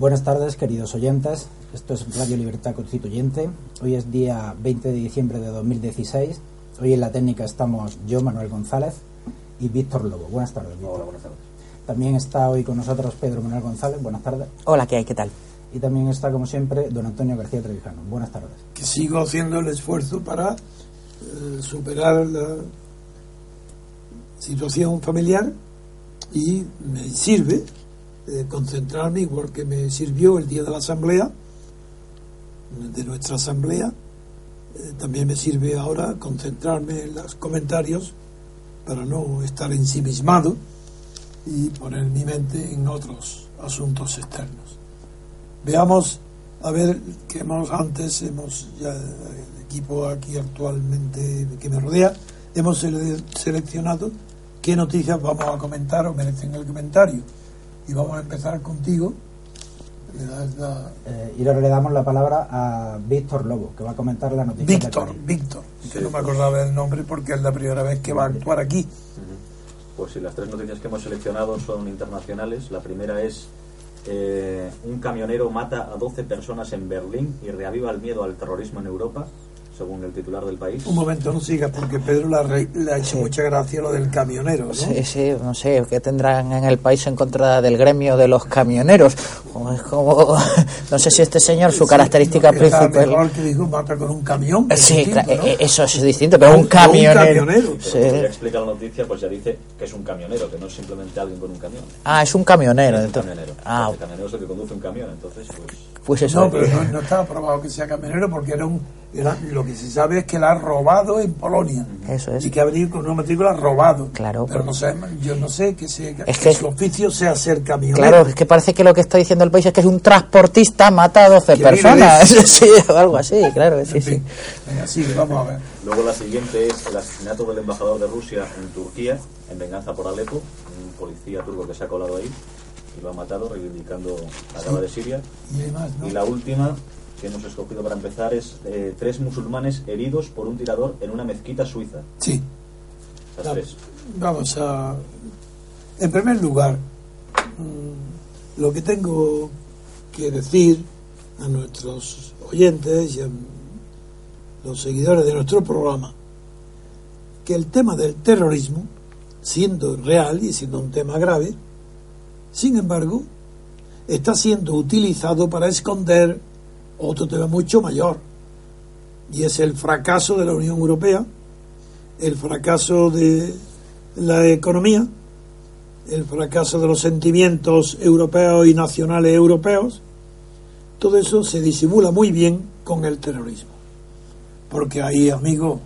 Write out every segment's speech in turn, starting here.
Buenas tardes, queridos oyentes. Esto es Radio Libertad Constituyente. Hoy es día 20 de diciembre de 2016. Hoy en la técnica estamos yo, Manuel González, y Víctor Lobo. Buenas tardes, Víctor. Hola, buenas tardes. También está hoy con nosotros Pedro Manuel González. Buenas tardes. Hola, ¿qué hay? ¿Qué tal? Y también está, como siempre, don Antonio García Trevijano. Buenas tardes. que sigo haciendo el esfuerzo para eh, superar la situación familiar y me sirve eh, concentrarme igual que me sirvió el día de la asamblea de nuestra asamblea. Eh, también me sirve ahora concentrarme en los comentarios para no estar ensimismado y poner mi mente en otros asuntos externos. Veamos a ver que hemos antes hemos ya el equipo aquí actualmente que me rodea hemos sele- seleccionado qué noticias vamos a comentar o merecen el comentario y vamos a empezar contigo. Le das la- Eh, y ahora le damos la palabra a Víctor Lobo, que va a comentar la noticia. Víctor Víctor que no me acordaba del nombre porque es la primera vez que va a actuar aquí. Pues sí, las tres noticias que hemos seleccionado son internacionales. La primera es eh, un camionero mata a 12 personas en Berlín y reaviva el miedo al terrorismo en Europa, según el titular del país. un momento no sigas porque Pedro le ha, re- le ha hecho mucha gracia lo del camionero ¿no? Sí, sí, no sé, ¿qué tendrán en el país en contra del gremio de los camioneros? O es como, no sé si este señor, su Sí, característica no, principal... mejor que dijo mata con un camión es Sí, distinto, cla- ¿no? eh, eso es distinto, pero un Un camionero. camionero. Pero Sí. explica la noticia, pues ya dice que es un camionero, que no es simplemente alguien con un camión. Ah, es un camionero. Es un entonces. camionero. Ah, El camionero es el que conduce un camión, entonces pues... pues eso. No, pero no, no está aprobado que sea camionero porque era un era- lo que se sabe es que la ha robado en Polonia Eso es. y que ha venido con una matrícula robado. Claro, pero no sé, yo no sé que, sea, Es que que- su oficio sea ser camionero. Claro, es que parece que lo que está diciendo el país es que es un transportista, mata a 12 Que vive personas. Sí, o algo así, claro, sí, En sí. venga, sigue, vamos a ver. Luego la siguiente es el asesinato del embajador de Rusia en Turquía, en venganza por Alepo, un policía turco que se ha colado ahí y lo ha matado reivindicando la guerra de Siria. Y la última que hemos escogido para empezar es eh, tres musulmanes heridos por un tirador en una mezquita suiza. Sí, Las Va- tres. vamos a... En primer lugar, mm, lo que tengo que decir a nuestros oyentes y a los seguidores de nuestro programa, que el tema del terrorismo, siendo real y siendo un tema grave, sin embargo, está siendo utilizado para esconder otro tema mucho mayor, y es el fracaso de la Unión Europea, el fracaso de la economía, el fracaso de los sentimientos europeos y nacionales europeos, todo eso se disimula muy bien con el terrorismo. Porque ahí, amigo,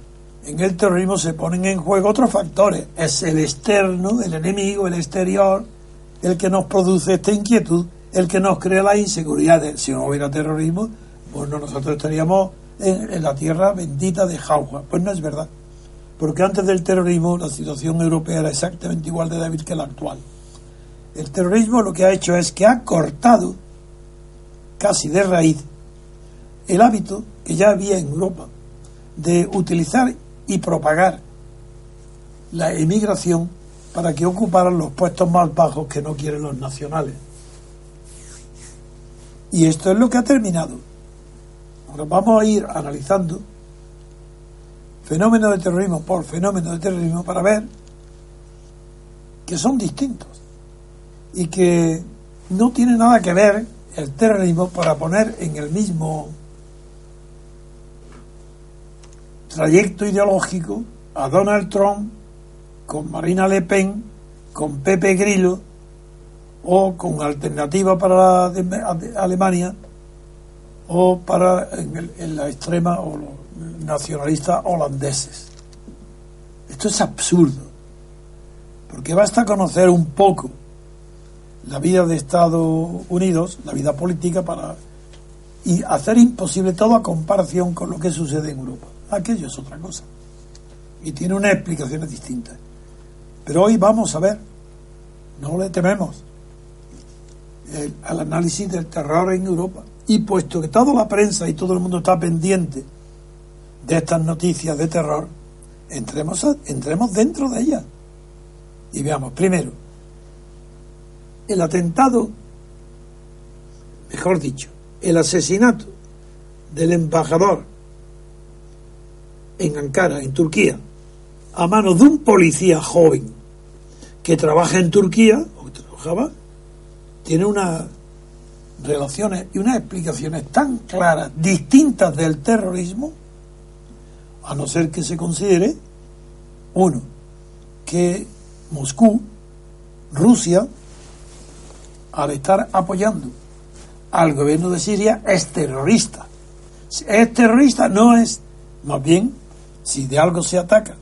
en el terrorismo se ponen en juego otros factores. Es el externo, el enemigo, el exterior, el que nos produce esta inquietud, el que nos crea la inseguridad. de- Si no hubiera terrorismo, pues no, nosotros estaríamos en, en la tierra bendita de Jauja. Pues no es verdad. Porque antes del terrorismo la situación europea era exactamente igual de débil que la actual. El terrorismo lo que ha hecho es que ha cortado casi de raíz el hábito que ya había en Europa de utilizar y propagar la emigración para que ocuparan los puestos más bajos que no quieren los nacionales. Y esto es lo que ha terminado. Vamos a ir analizando fenómeno de terrorismo por fenómeno de terrorismo para ver que son distintos y que no tiene nada que ver el terrorismo para poner en el mismo trayecto ideológico a Donald Trump con Marina Le Pen, con Pepe Grillo o con Alternativa para la Alemania o para en, el- en la extrema o los nacionalistas holandeses. Esto es absurdo, porque basta conocer un poco la vida de Estados Unidos, la vida política, para y hacer imposible toda comparación con lo que sucede en Europa. Aquello es otra cosa. Y tiene unas explicaciones distintas. Pero hoy vamos a ver, no le tememos, el- al análisis del terror en Europa. Y puesto que toda la prensa y todo el mundo está pendiente de estas noticias de terror, entremos, entremos dentro de ellas. Y veamos, primero, el atentado, mejor dicho, el asesinato del embajador en Ankara, en Turquía, a manos de un policía joven que trabaja en Turquía, o que trabajaba, tiene unas relaciones y unas explicaciones tan claras, distintas del terrorismo, a no ser que se considere, uno, que Moscú, Rusia, al estar apoyando al gobierno de Siria, es terrorista. Si es terrorista, no es, más bien, si de algo se ataca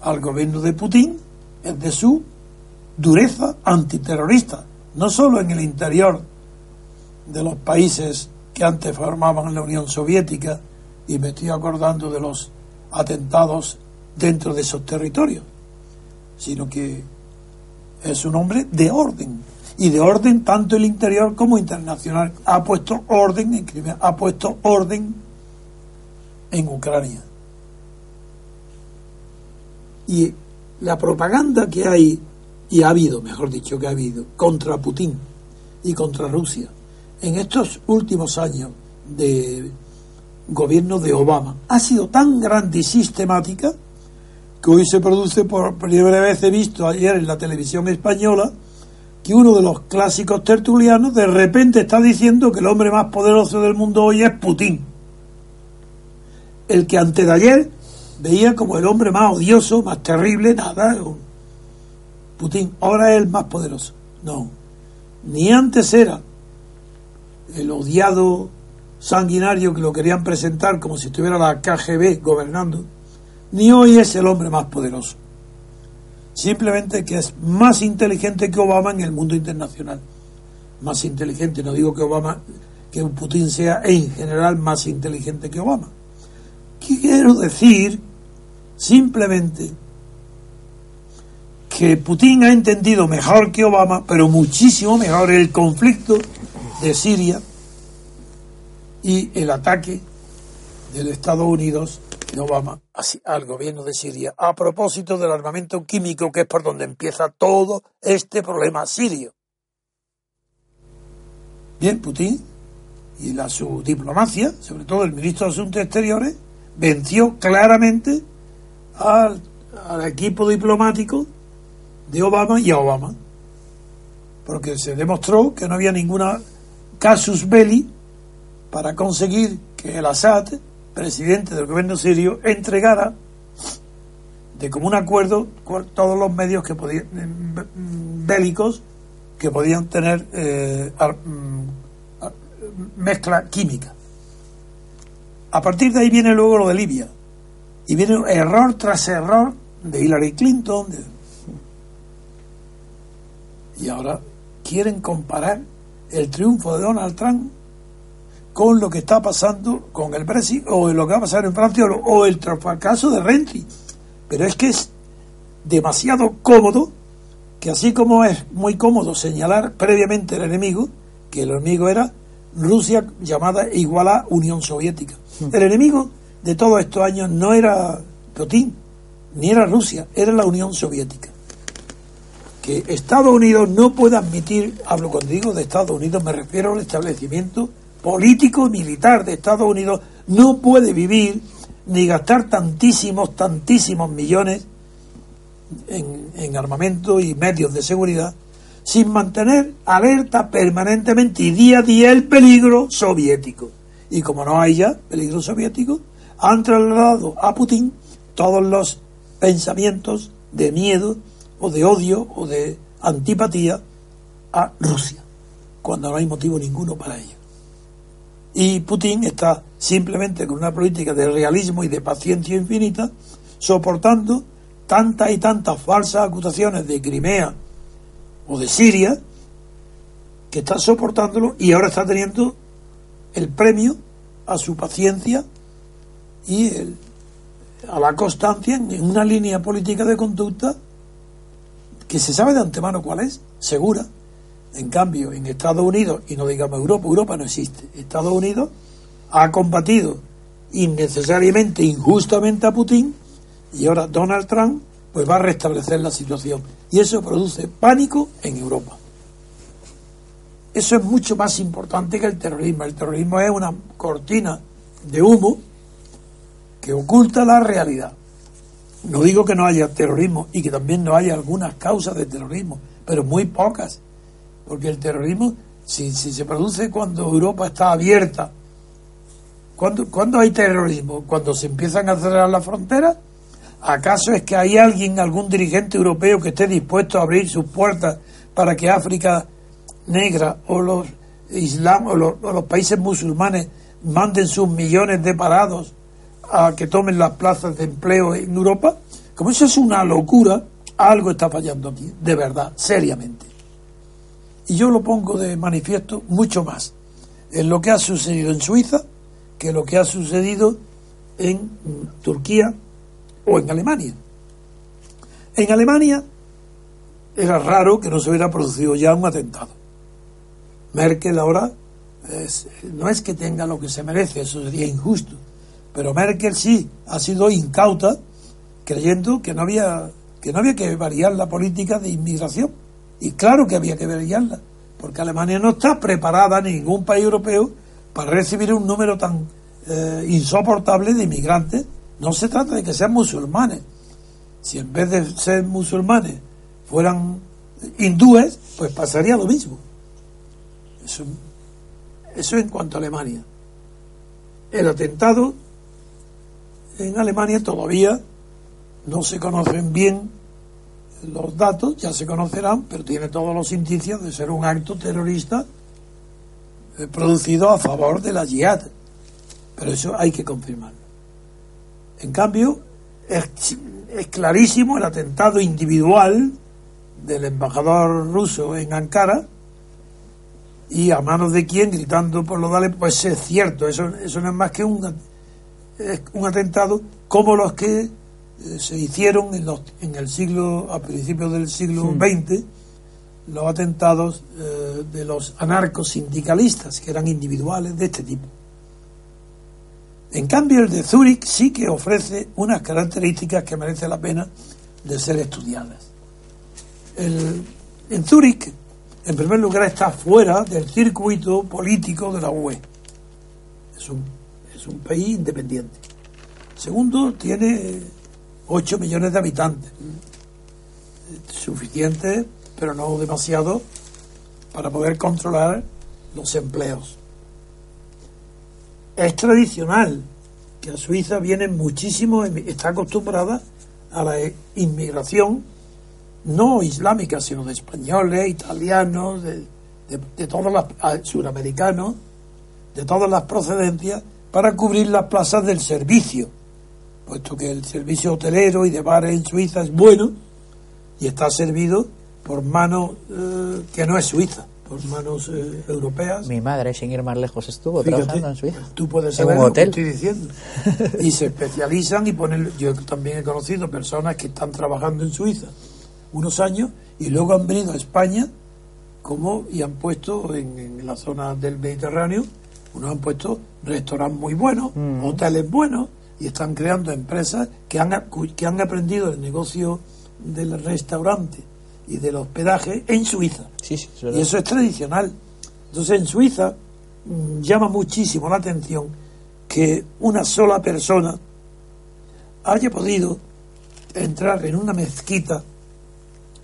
al gobierno de Putin, es de su dureza antiterrorista, no solo en el interior de los países que antes formaban la Unión Soviética, y me estoy acordando de los atentados dentro de esos territorios, sino que es un hombre de orden, y de orden tanto el interior como internacional. Ha puesto orden en Crimea, ha puesto orden en Ucrania. Y la propaganda que hay, y ha habido, mejor dicho, que ha habido, contra Putin y contra Rusia en estos últimos años de gobierno de Obama ha sido tan grande y sistemática que hoy se produce por primera vez he visto ayer en la televisión española que uno de los clásicos tertulianos de repente está diciendo que el hombre más poderoso del mundo hoy es Putin. El que antes de ayer veía como el hombre más odioso, más terrible, nada, Putin, ahora es el más poderoso. No, ni antes era el odiado sanguinario que lo querían presentar como si estuviera la KGB gobernando, ni hoy es el hombre más poderoso. Simplemente que es más inteligente que Obama en el mundo internacional. Más inteligente, no digo que Obama, que Putin sea en general más inteligente que Obama. Quiero decir simplemente que Putin ha entendido mejor que Obama, pero muchísimo mejor el conflicto de Siria y el ataque del Estados Unidos de Obama al gobierno de Siria a propósito del armamento químico que es por donde empieza todo este problema sirio. Bien, Putin y la, su diplomacia, sobre todo el ministro de Asuntos Exteriores, venció claramente al equipo diplomático de Obama y a Obama. Porque se demostró que no había ninguna casus belli para conseguir que el Assad, presidente del gobierno sirio, entregara de común acuerdo cu- todos los medios que podían mm, bélicos que podían tener eh, mm, mezcla química. A partir de ahí viene luego lo de Libia. Y viene error tras error de Hillary Clinton. Y ahora quieren comparar el triunfo de Donald Trump con lo que está pasando con el Brexit o lo que va a pasar en Francia o, el fracaso de Renzi. Pero es que es demasiado cómodo que así como es muy cómodo señalar previamente el enemigo, que el enemigo era Rusia llamada igual a Unión Soviética. El enemigo de todos estos años no era Putin, ni era Rusia, era la Unión Soviética. Que Estados Unidos no puede admitir, hablo cuando digo de Estados Unidos, me refiero al establecimiento político y militar de Estados Unidos, no puede vivir ni gastar tantísimos, tantísimos millones en, en armamento y medios de seguridad sin mantener alerta permanentemente y día a día el peligro soviético. Y como no hay ya peligro soviético, han trasladado a Putin todos los pensamientos de miedo o de odio o de antipatía a Rusia, cuando no hay motivo ninguno para ello. Y Putin está simplemente con una política de realismo y de paciencia infinita, soportando tantas y tantas falsas acusaciones de Crimea o de Siria, que está soportándolo y ahora está teniendo el premio a su paciencia y el- a la constancia en una línea política de conducta que se sabe de antemano cuál es, segura. En cambio, en Estados Unidos, y no digamos Europa, Europa no existe, Estados Unidos ha combatido innecesariamente, injustamente a Putin y ahora Donald Trump pues va a restablecer la situación. Y eso produce pánico en Europa. Eso es mucho más importante que el terrorismo. El terrorismo es una cortina de humo que oculta la realidad. No digo que no haya terrorismo y que también no haya algunas causas de terrorismo, pero muy pocas. Porque el terrorismo, si, si se produce cuando Europa está abierta, ¿cuándo, ¿cuándo hay terrorismo? ¿Cuando se empiezan a cerrar las fronteras? ¿Acaso es que hay alguien, algún dirigente europeo que esté dispuesto a abrir sus puertas para que África negra o los islam o los países musulmanes manden sus millones de parados a que tomen las plazas de empleo en Europa? Como eso es una locura, algo está fallando aquí, de verdad, seriamente. Y yo lo pongo de manifiesto mucho más en lo que ha sucedido en Suiza que lo que ha sucedido en mm, Turquía o en Alemania. En Alemania era raro que no se hubiera producido ya un atentado. Merkel ahora no es que tenga lo que se merece, eso sería injusto, pero Merkel sí ha sido incauta creyendo que no había que no había que variar la política de inmigración. Y claro que había que variarla porque Alemania no está preparada ni ningún país europeo para recibir un número tan eh, insoportable de inmigrantes. No se trata de que sean musulmanes. Si en vez de ser musulmanes fueran hindúes pues pasaría lo mismo. Eso, eso en cuanto a Alemania. El atentado en Alemania todavía no se conocen bien los datos, ya se conocerán, pero tiene todos los indicios de ser un acto terrorista eh, producido a favor de la yihad. Pero eso hay que confirmarlo. En cambio, es, clarísimo el atentado individual del embajador ruso en Ankara y a manos de quién gritando por los dales, pues es cierto, eso, eso no es más que un, un atentado como los que eh, se hicieron en, los, en el siglo, a principios del siglo XX, los atentados eh, de los anarcos sindicalistas, que eran individuales de este tipo. En cambio, el de Zúrich sí que ofrece unas características que merece la pena de ser estudiadas. El- en Zúrich, en primer lugar, está fuera del circuito político de la UE. Es un, es un país independiente. Segundo, tiene 8 millones de habitantes. Suficiente, pero no demasiado, para poder controlar los empleos. Es tradicional que a Suiza vienen muchísimos, está acostumbrada a la inmigración no islámica, sino de españoles, italianos, de, de, de todas las ah, suramericanos, de todas las procedencias, para cubrir las plazas del servicio, puesto que el servicio hotelero y de bares en Suiza es bueno y está servido por manos eh, que no es suiza, por manos eh, europeas. Mi madre, sin ir más lejos, estuvo Fíjate, trabajando en Suiza. Tú puedes saber lo que hotel. estoy diciendo. Y se especializan y ponen. Yo también he conocido personas que están trabajando en Suiza unos años y luego han venido a España como y han puesto en, en la zona del Mediterráneo, unos han puesto restaurantes muy buenos, Mm. hoteles buenos y están creando empresas que han, que han aprendido el negocio del restaurante y del hospedaje en Suiza. Sí, sí, es Y eso es tradicional. Entonces en Suiza mm, llama muchísimo la atención que una sola persona haya podido entrar en una mezquita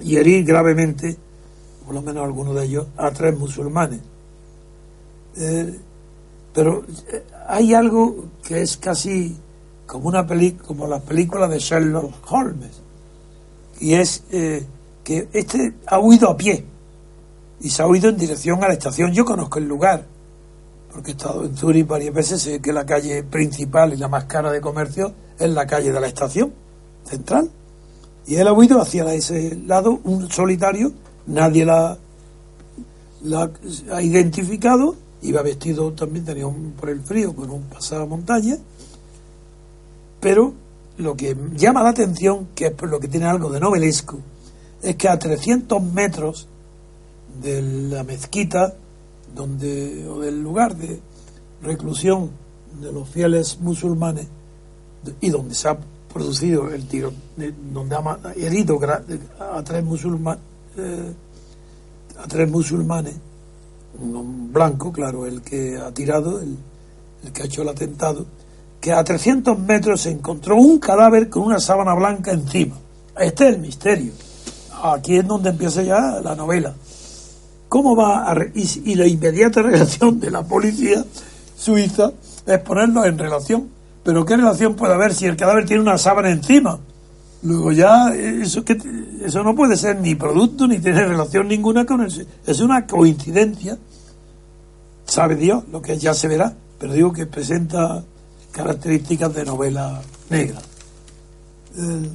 y herir gravemente, por lo menos algunos de ellos, a tres musulmanes. Eh, pero eh, hay algo que es casi como una peli como las películas de Sherlock Holmes y es eh, que este ha huido a pie y se ha huido en dirección a la estación. Yo conozco el lugar, porque he estado en Zurich varias veces, sé que la calle principal y la más cara de comercio es la calle de la estación central. Y él ha huido hacia ese lado, un solitario, nadie la, la ha identificado, iba vestido también, tenía un, por el frío, con un pasamontaña, pero lo que llama la atención, que es por lo que tiene algo de novelesco, es que a 300 metros de la mezquita, donde, o del lugar de reclusión de los fieles musulmanes, y donde se ha producido el tiro, donde ha herido a tres musulmanes, eh, a tres musulmanes, un blanco, claro, el que ha tirado, el, que ha hecho el atentado, que a 300 metros se encontró un cadáver con una sábana blanca encima. Este es el misterio. Aquí es donde empieza ya la novela. ¿Cómo va a y, la inmediata relación de la policía suiza es ponerlo en relación? Pero ¿qué relación puede haber si el cadáver tiene una sábana encima? Luego ya, eso, eso no puede ser ni producto ni tiene relación ninguna con eso. Es una coincidencia. Sabe Dios lo que ya se verá, pero digo que presenta características de novela negra. Eh,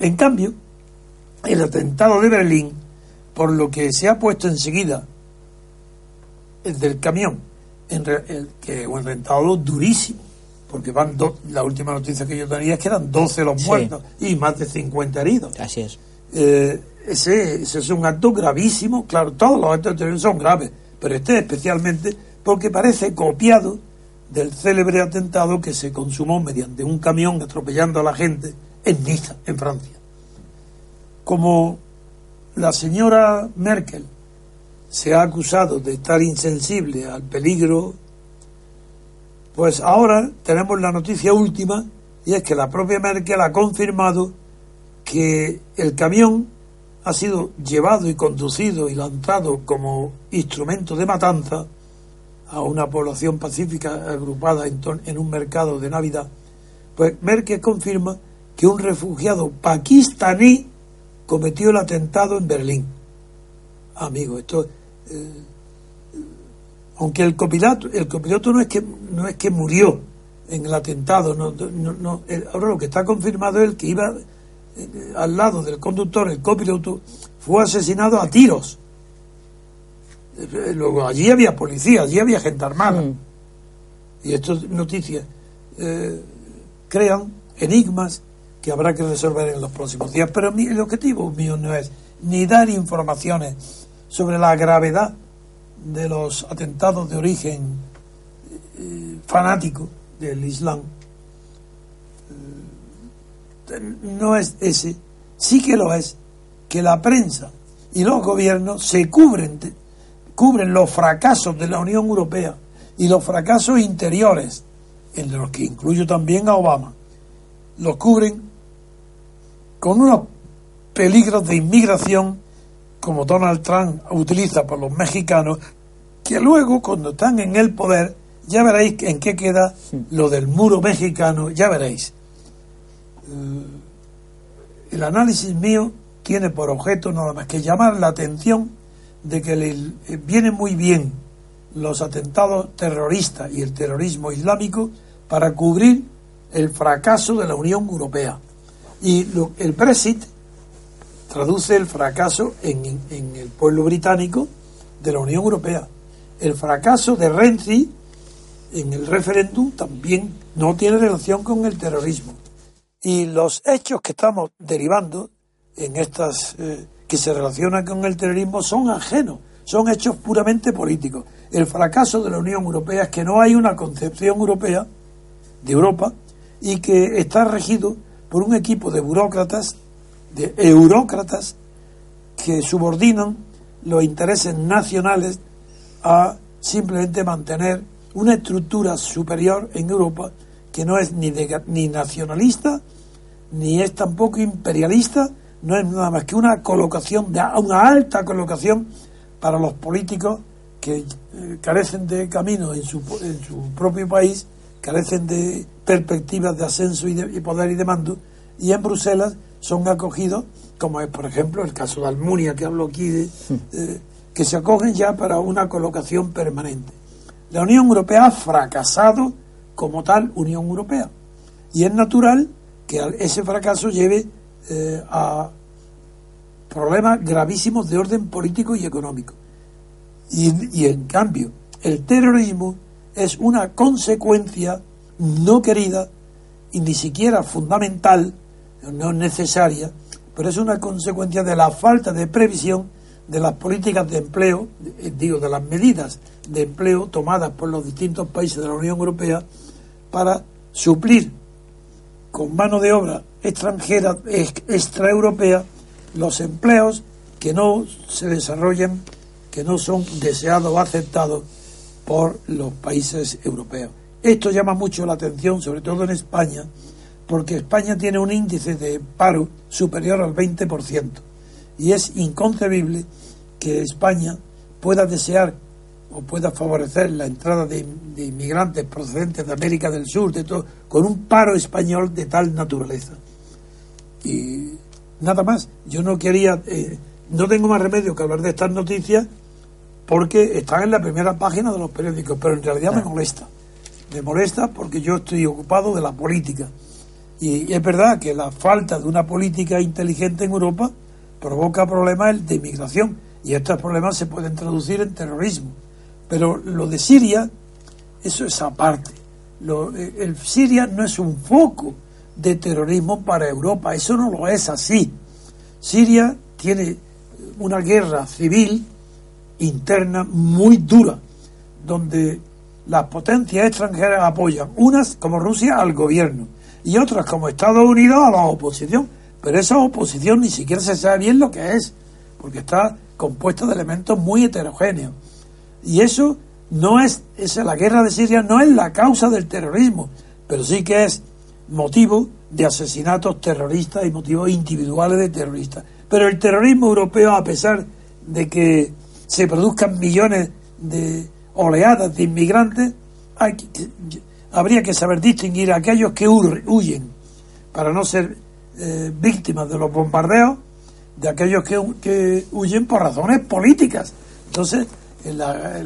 en cambio, el atentado de Berlín, por lo que se ha puesto enseguida, el del camión, en el, que un atentado durísimo, porque van la última noticia que yo tenía es que eran 12 los muertos y más de 50 heridos. Así es. Eh, ese, ese, es un acto gravísimo, claro, todos los actos son graves, pero este especialmente porque parece copiado del célebre atentado que se consumó mediante un camión atropellando a la gente en Niza, en Francia. Como la señora Merkel se ha acusado de estar insensible al peligro, pues ahora tenemos la noticia última y es que la propia Merkel ha confirmado que el camión ha sido llevado y conducido y lanzado como instrumento de matanza a una población pacífica agrupada en, un mercado de Navidad, pues Merkel confirma que un refugiado pakistaní cometió el atentado en Berlín. Amigo, esto eh, aunque el copiloto, el copiloto no es que no es que murió en el atentado, no, no, ahora lo que está confirmado es el que iba eh, al lado del conductor, el copiloto, fue asesinado a tiros luego allí había policía, allí había gente armada. Mm. Y estas noticias eh, crean enigmas que habrá que resolver en los próximos días. Pero el objetivo mío no es ni dar informaciones sobre la gravedad de los atentados de origen eh, fanático del Islam. no es ese, sí que lo es, que la prensa y los gobiernos se cubren cubren los fracasos de la Unión Europea y los fracasos interiores, en los que incluyo también a Obama, los cubren con unos peligros de inmigración como Donald Trump utiliza por los mexicanos, que luego cuando están en el poder, ya veréis en qué queda lo del muro mexicano, ya veréis. Eh, el análisis mío tiene por objeto nada más que llamar la atención de que le eh, vienen muy bien los atentados terroristas y el terrorismo islámico para cubrir el fracaso de la Unión Europea. Y el Brexit traduce el fracaso en, en, el pueblo británico de la Unión Europea. El fracaso de Renzi en el referéndum también no tiene relación con el terrorismo. Y los hechos que estamos derivando en estas eh, que se relacionan con el terrorismo son ajenos, son hechos puramente políticos. El fracaso de la Unión Europea es que no hay una concepción europea de Europa y que está regido por un equipo de burócratas, de eurócratas, que subordinan los intereses nacionales a simplemente mantener una estructura superior en Europa que no es ni, ni nacionalista, ni es tampoco imperialista, no es nada más que una colocación, de, una alta colocación para los políticos que eh, carecen de camino en su, en su propio país, carecen de perspectivas de ascenso y, de, poder y de mando, y en Bruselas son acogidos, como es por ejemplo el caso de Almunia, que hablo aquí, de, que se acogen ya para una colocación permanente. La Unión Europea ha fracasado como tal Unión Europea. Y es natural que ese fracaso lleve eh, a problemas gravísimos de orden político y económico. Y, y en cambio, el terrorismo es una consecuencia no querida y ni siquiera fundamental, no necesaria, pero es una consecuencia de la falta de previsión de las políticas de empleo, eh, digo, de las medidas de empleo tomadas por los distintos países de la Unión Europea para suplir con mano de obra extranjera, extraeuropea, los empleos que no se desarrollan, que no son deseados o aceptados por los países europeos. Esto llama mucho la atención, sobre todo en España, porque España tiene un índice de paro superior al 20%. Y es inconcebible que España pueda desear o pueda favorecer la entrada de, inmigrantes procedentes de América del Sur, de todo, con un paro español de tal naturaleza. Y nada más, yo no quería, eh, no tengo más remedio que hablar de estas noticias porque están en la primera página de los periódicos, pero en realidad me molesta. Me molesta porque yo estoy ocupado de la política. Y, es verdad que la falta de una política inteligente en Europa provoca problemas de inmigración y estos problemas se pueden traducir en terrorismo pero lo de Siria, eso es aparte. Lo, eh, el Siria no es un foco de terrorismo para Europa, eso no lo es así. Siria tiene una guerra civil interna muy dura, donde las potencias extranjeras apoyan, unas como Rusia al gobierno y otras como Estados Unidos a la oposición, pero esa oposición ni siquiera se sabe bien lo que es, porque está compuesta de elementos muy heterogéneos. Y eso no es, esa, la guerra de Siria no es la causa del terrorismo, pero sí que es motivo de asesinatos terroristas y motivos individuales de terroristas. Pero el terrorismo europeo, a pesar de que se produzcan millones de oleadas de inmigrantes, hay habría que saber distinguir a aquellos que huyen para no ser eh, víctimas de los bombardeos de aquellos que, que huyen por razones políticas. Entonces, en,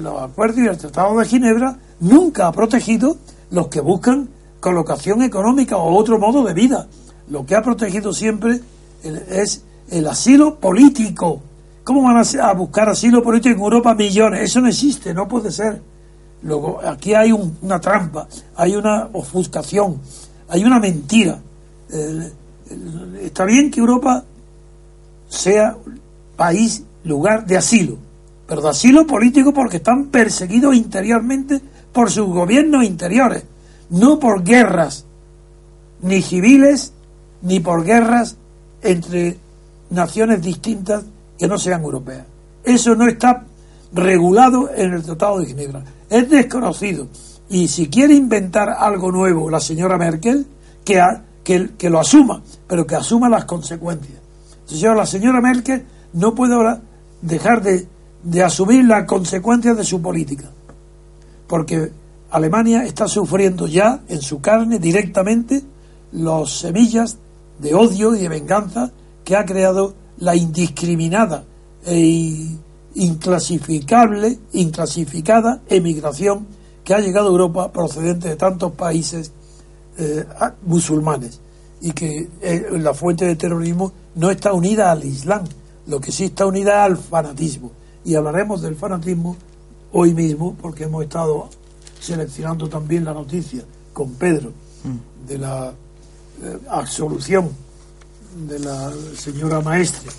los acuerdos y el Tratado de Ginebra nunca ha protegido los que buscan colocación económica o otro modo de vida. Lo que ha protegido siempre es el asilo político. ¿Cómo van a, buscar asilo político en Europa millones? Eso no existe, no puede ser. Luego, aquí hay una trampa, hay una ofuscación, hay una mentira. está bien que Europa sea país, lugar de asilo, pero de asilo político porque están perseguidos interiormente por sus gobiernos interiores, no por guerras, ni civiles, ni por guerras entre naciones distintas que no sean europeas. Eso no está regulado en el Tratado de Ginebra. Es desconocido. Y si quiere inventar algo nuevo la señora Merkel, que, que, que lo asuma, pero que asuma las consecuencias. la señora Merkel no puede ahora dejar de de asumir las consecuencias de su política. Porque Alemania está sufriendo ya en su carne directamente las semillas de odio y de venganza que ha creado la indiscriminada e inclasificable, inclasificada emigración que ha llegado a Europa procedente de tantos países eh, musulmanes y que eh, la fuente de terrorismo no está unida al Islam, lo que sí está unida al fanatismo y hablaremos del fanatismo hoy mismo porque hemos estado seleccionando también la noticia con Pedro mm. de la eh, absolución de la señora maestra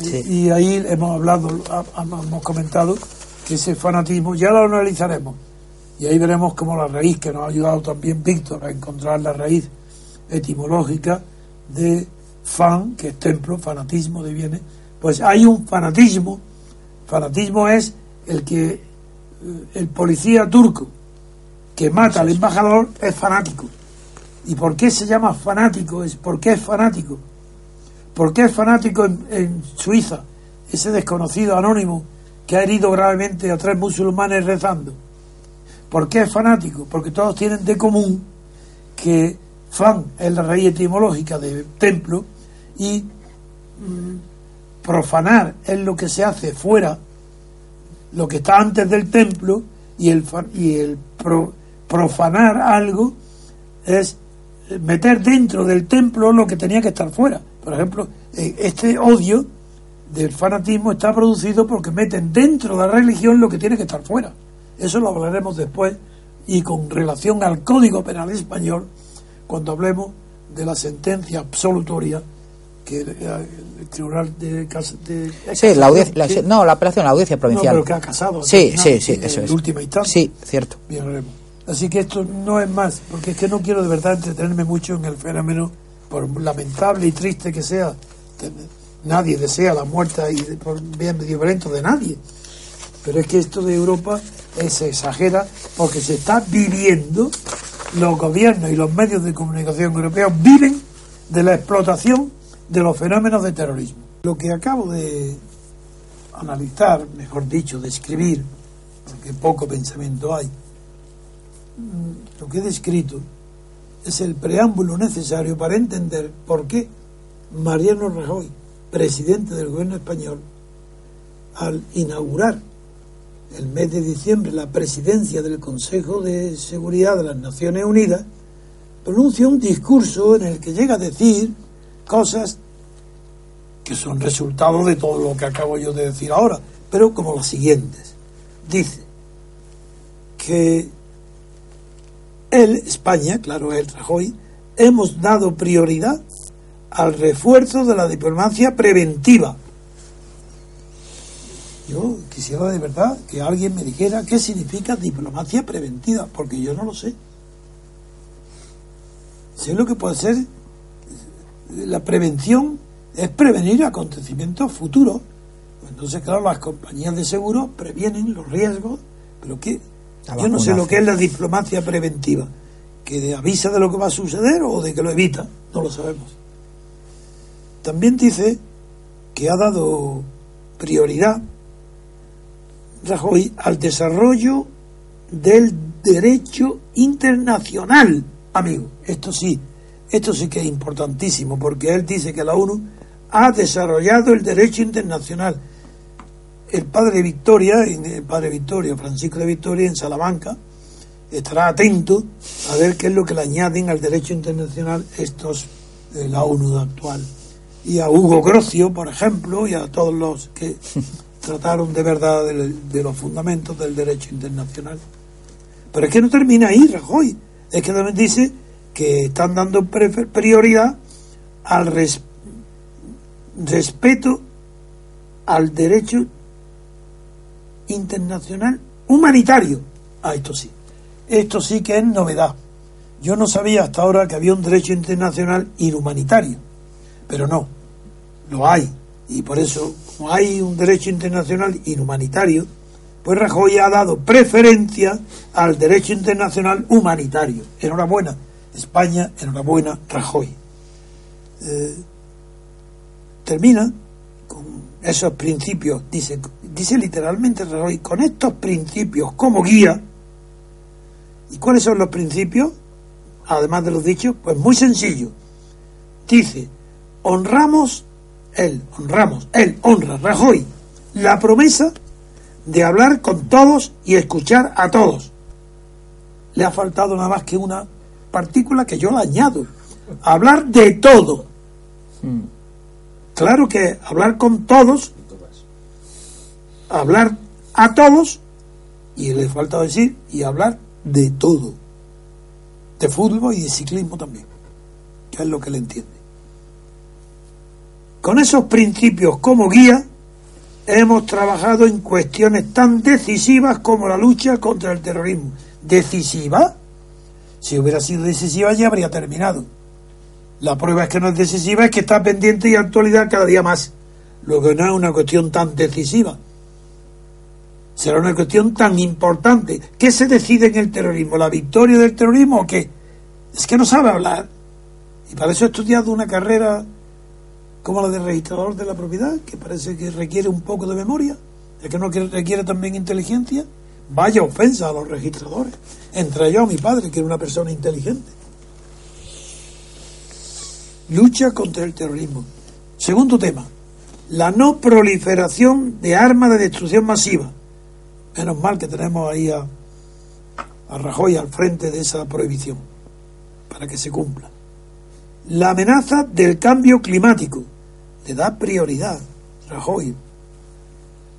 y, ahí hemos hablado hemos comentado que ese fanatismo ya lo analizaremos y ahí veremos como la raíz que nos ha ayudado también Víctor a encontrar la raíz etimológica de fan que es templo fanatismo de bienes pues hay un fanatismo Fanatismo es el que el policía turco que mata al embajador es fanático. ¿Y por qué se llama fanático? Es ¿Por qué es fanático? ¿Por qué es fanático en, Suiza? Ese desconocido anónimo que ha herido gravemente a tres musulmanes rezando. ¿Por qué es fanático? Porque todos tienen de común que fan es la raíz etimológica de templo y mm, profanar es lo que se hace fuera lo que está antes del templo y el, y el pro- profanar algo es meter dentro del templo lo que tenía que estar fuera. Por ejemplo, eh, este odio del fanatismo está producido porque meten dentro de la religión lo que tiene que estar fuera. Eso lo hablaremos después y con relación al Código Penal español cuando hablemos de la sentencia absolutoria que eh, el Tribunal de, Cas- de Sí, la audiencia, Sí. no, la apelación, la audiencia provincial. No, pero que ha casado. Sí, final, sí, sí, en eso es. última instancia. Sí, cierto. Bien. Así que esto no es más, porque es que no quiero de verdad entretenerme mucho en el fenómeno, por lamentable y triste que sea. Nadie desea la muerte y de- por bien violento de nadie. Pero es que esto de Europa eh, se exagera porque se está viviendo, los gobiernos y los medios de comunicación europeos viven de la explotación de los fenómenos de terrorismo. Lo que acabo de analizar, mejor dicho, de escribir, porque poco pensamiento hay, mm, lo que he descrito es el preámbulo necesario para entender por qué Mariano Rajoy, presidente del gobierno español, al inaugurar el mes de diciembre la presidencia del Consejo de Seguridad de las Naciones Unidas, pronuncia un discurso en el que llega a decir cosas que son resultado de todo lo que acabo yo de decir ahora, pero como las siguientes. Dice que él, España, claro, él, Rajoy, hemos dado prioridad al refuerzo de la diplomacia preventiva. Yo quisiera de verdad que alguien me dijera qué significa diplomacia preventiva, porque yo no lo sé. Sé lo que puede ser la prevención es prevenir acontecimientos futuros. Entonces, claro, las compañías de seguros previenen los riesgos, pero La yo no sé lo que es la diplomacia preventiva, que avisa de lo que va a suceder o de que lo evita, no lo sabemos. También dice que ha dado prioridad Rajoy al desarrollo del derecho internacional, amigo. Esto sí, esto sí que es importantísimo, porque él dice que la ONU ha desarrollado el derecho internacional. El padre Victoria, el padre Victoria, Francisco de Victoria, en Salamanca, estará atento a ver qué es lo que le añaden al derecho internacional estos de la ONU actual. Y a Hugo Grocio, por ejemplo, y a todos los que trataron de verdad de, de los fundamentos del derecho internacional. Pero es que no termina ahí, Rajoy. Es que también dice que están dando prefer- prioridad al res- respeto al derecho internacional humanitario. Ah, esto sí. Esto sí que es novedad. Yo no sabía hasta ahora que había un derecho internacional inhumanitario, pero no, lo hay. Y por eso, como hay un derecho internacional inhumanitario, pues Rajoy ha dado preferencia al derecho internacional humanitario. Enhorabuena, España, enhorabuena, Rajoy. Eh, termina con esos principios, dice, dice literalmente Rajoy, con estos principios como guía. ¿Y cuáles son los principios? Además de los dichos, pues muy sencillo. Dice, honramos, él, honramos, él honra, Rajoy, la promesa de hablar con todos y escuchar a todos. Le ha faltado nada más que una partícula que yo la añado. Hablar de todo. Claro que hablar con todos, hablar a todos, y le falta decir, y hablar de todo. De fútbol y de ciclismo también, que es lo que le entiende. Con esos principios como guía, hemos trabajado en cuestiones tan decisivas como la lucha contra el terrorismo. ¿Decisiva? Si hubiera sido decisiva ya habría terminado. La prueba es que no es decisiva, es que está pendiente y actualidad cada día más. Lo que no es una cuestión tan decisiva. Será una cuestión tan importante. ¿Qué se decide en el terrorismo? ¿La victoria del terrorismo o qué? Es que no sabe hablar. Y para eso he estudiado una carrera como la de registrador de la propiedad, que parece que requiere un poco de memoria. Es que no requiere también inteligencia. Vaya ofensa a los registradores. Entre ellos a mi padre, que era una persona inteligente. Lucha contra el terrorismo. Segundo tema, la no proliferación de armas de destrucción masiva. Menos mal que tenemos ahí a, Rajoy al frente de esa prohibición, para que se cumpla. La amenaza del cambio climático le da prioridad, Rajoy.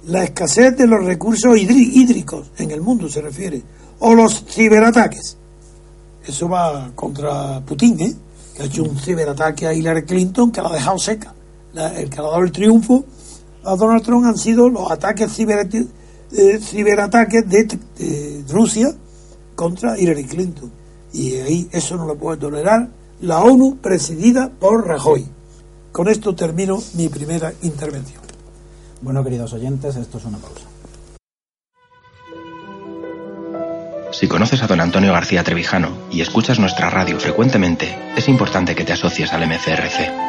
La escasez de los recursos hídricos en el mundo se refiere, o los ciberataques. Eso va contra Putin, ¿eh? que ha hecho un ciberataque a Hillary Clinton que la ha dejado seca. el que ha dado el triunfo a Donald Trump han sido los ataques eh, ciberataques de, Rusia contra Hillary Clinton. Y ahí eso no lo puede tolerar la ONU presidida por Rajoy. Con esto termino mi primera intervención. Bueno, queridos oyentes, esto es una pausa. Si conoces a don Antonio García Trevijano y escuchas nuestra radio frecuentemente, es importante que te asocies al MCRC.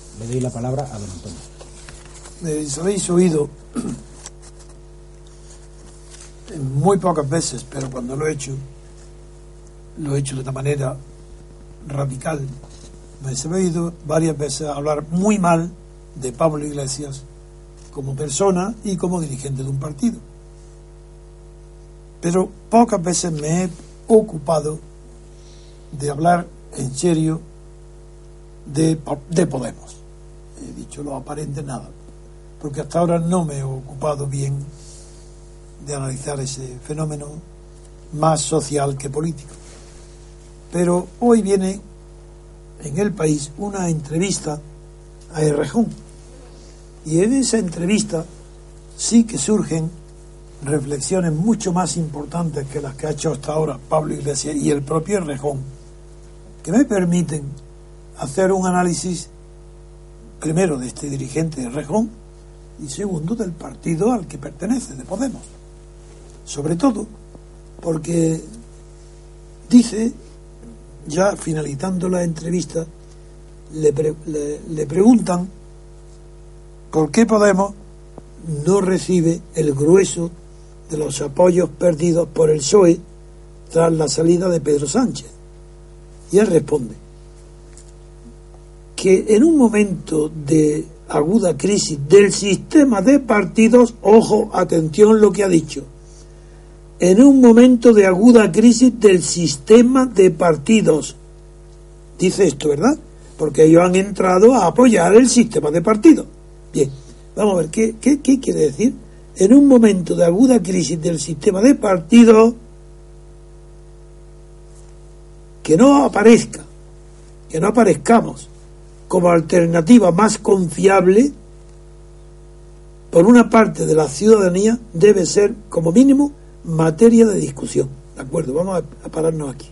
Le doy la palabra a don Antonio. Eh, habéis oído muy pocas veces, pero cuando lo he hecho, lo he hecho de una manera radical. Me he oído varias veces hablar muy mal de Pablo Iglesias como persona y como dirigente de un partido. Pero pocas veces me he ocupado de hablar en serio de Podemos. He dicho lo aparente nada, porque hasta ahora no me he ocupado bien de analizar ese fenómeno más social que político. Pero hoy viene en el país una entrevista a Errejón. Y en esa entrevista sí que surgen reflexiones mucho más importantes que las que ha hecho hasta ahora Pablo Iglesias y el propio Errejón, que me permiten hacer un análisis primero de este dirigente de Rejón y segundo del partido al que pertenece, de Podemos. Sobre todo porque dice, ya finalizando la entrevista, le, le preguntan por qué Podemos no recibe el grueso de los apoyos perdidos por el PSOE tras la salida de Pedro Sánchez. Y él responde, que en un momento de aguda crisis del sistema de partidos, ojo, atención lo que ha dicho, en un momento de aguda crisis del sistema de partidos. Dice esto, ¿verdad? Porque ellos han entrado a apoyar el sistema de partidos. Bien, vamos a ver, ¿qué, qué, qué quiere decir? En un momento de aguda crisis del sistema de partidos, que no aparezca, que no aparezcamos como alternativa más confiable por una parte de la ciudadanía debe ser como mínimo materia de discusión. ¿De acuerdo? Vamos a, pararnos aquí.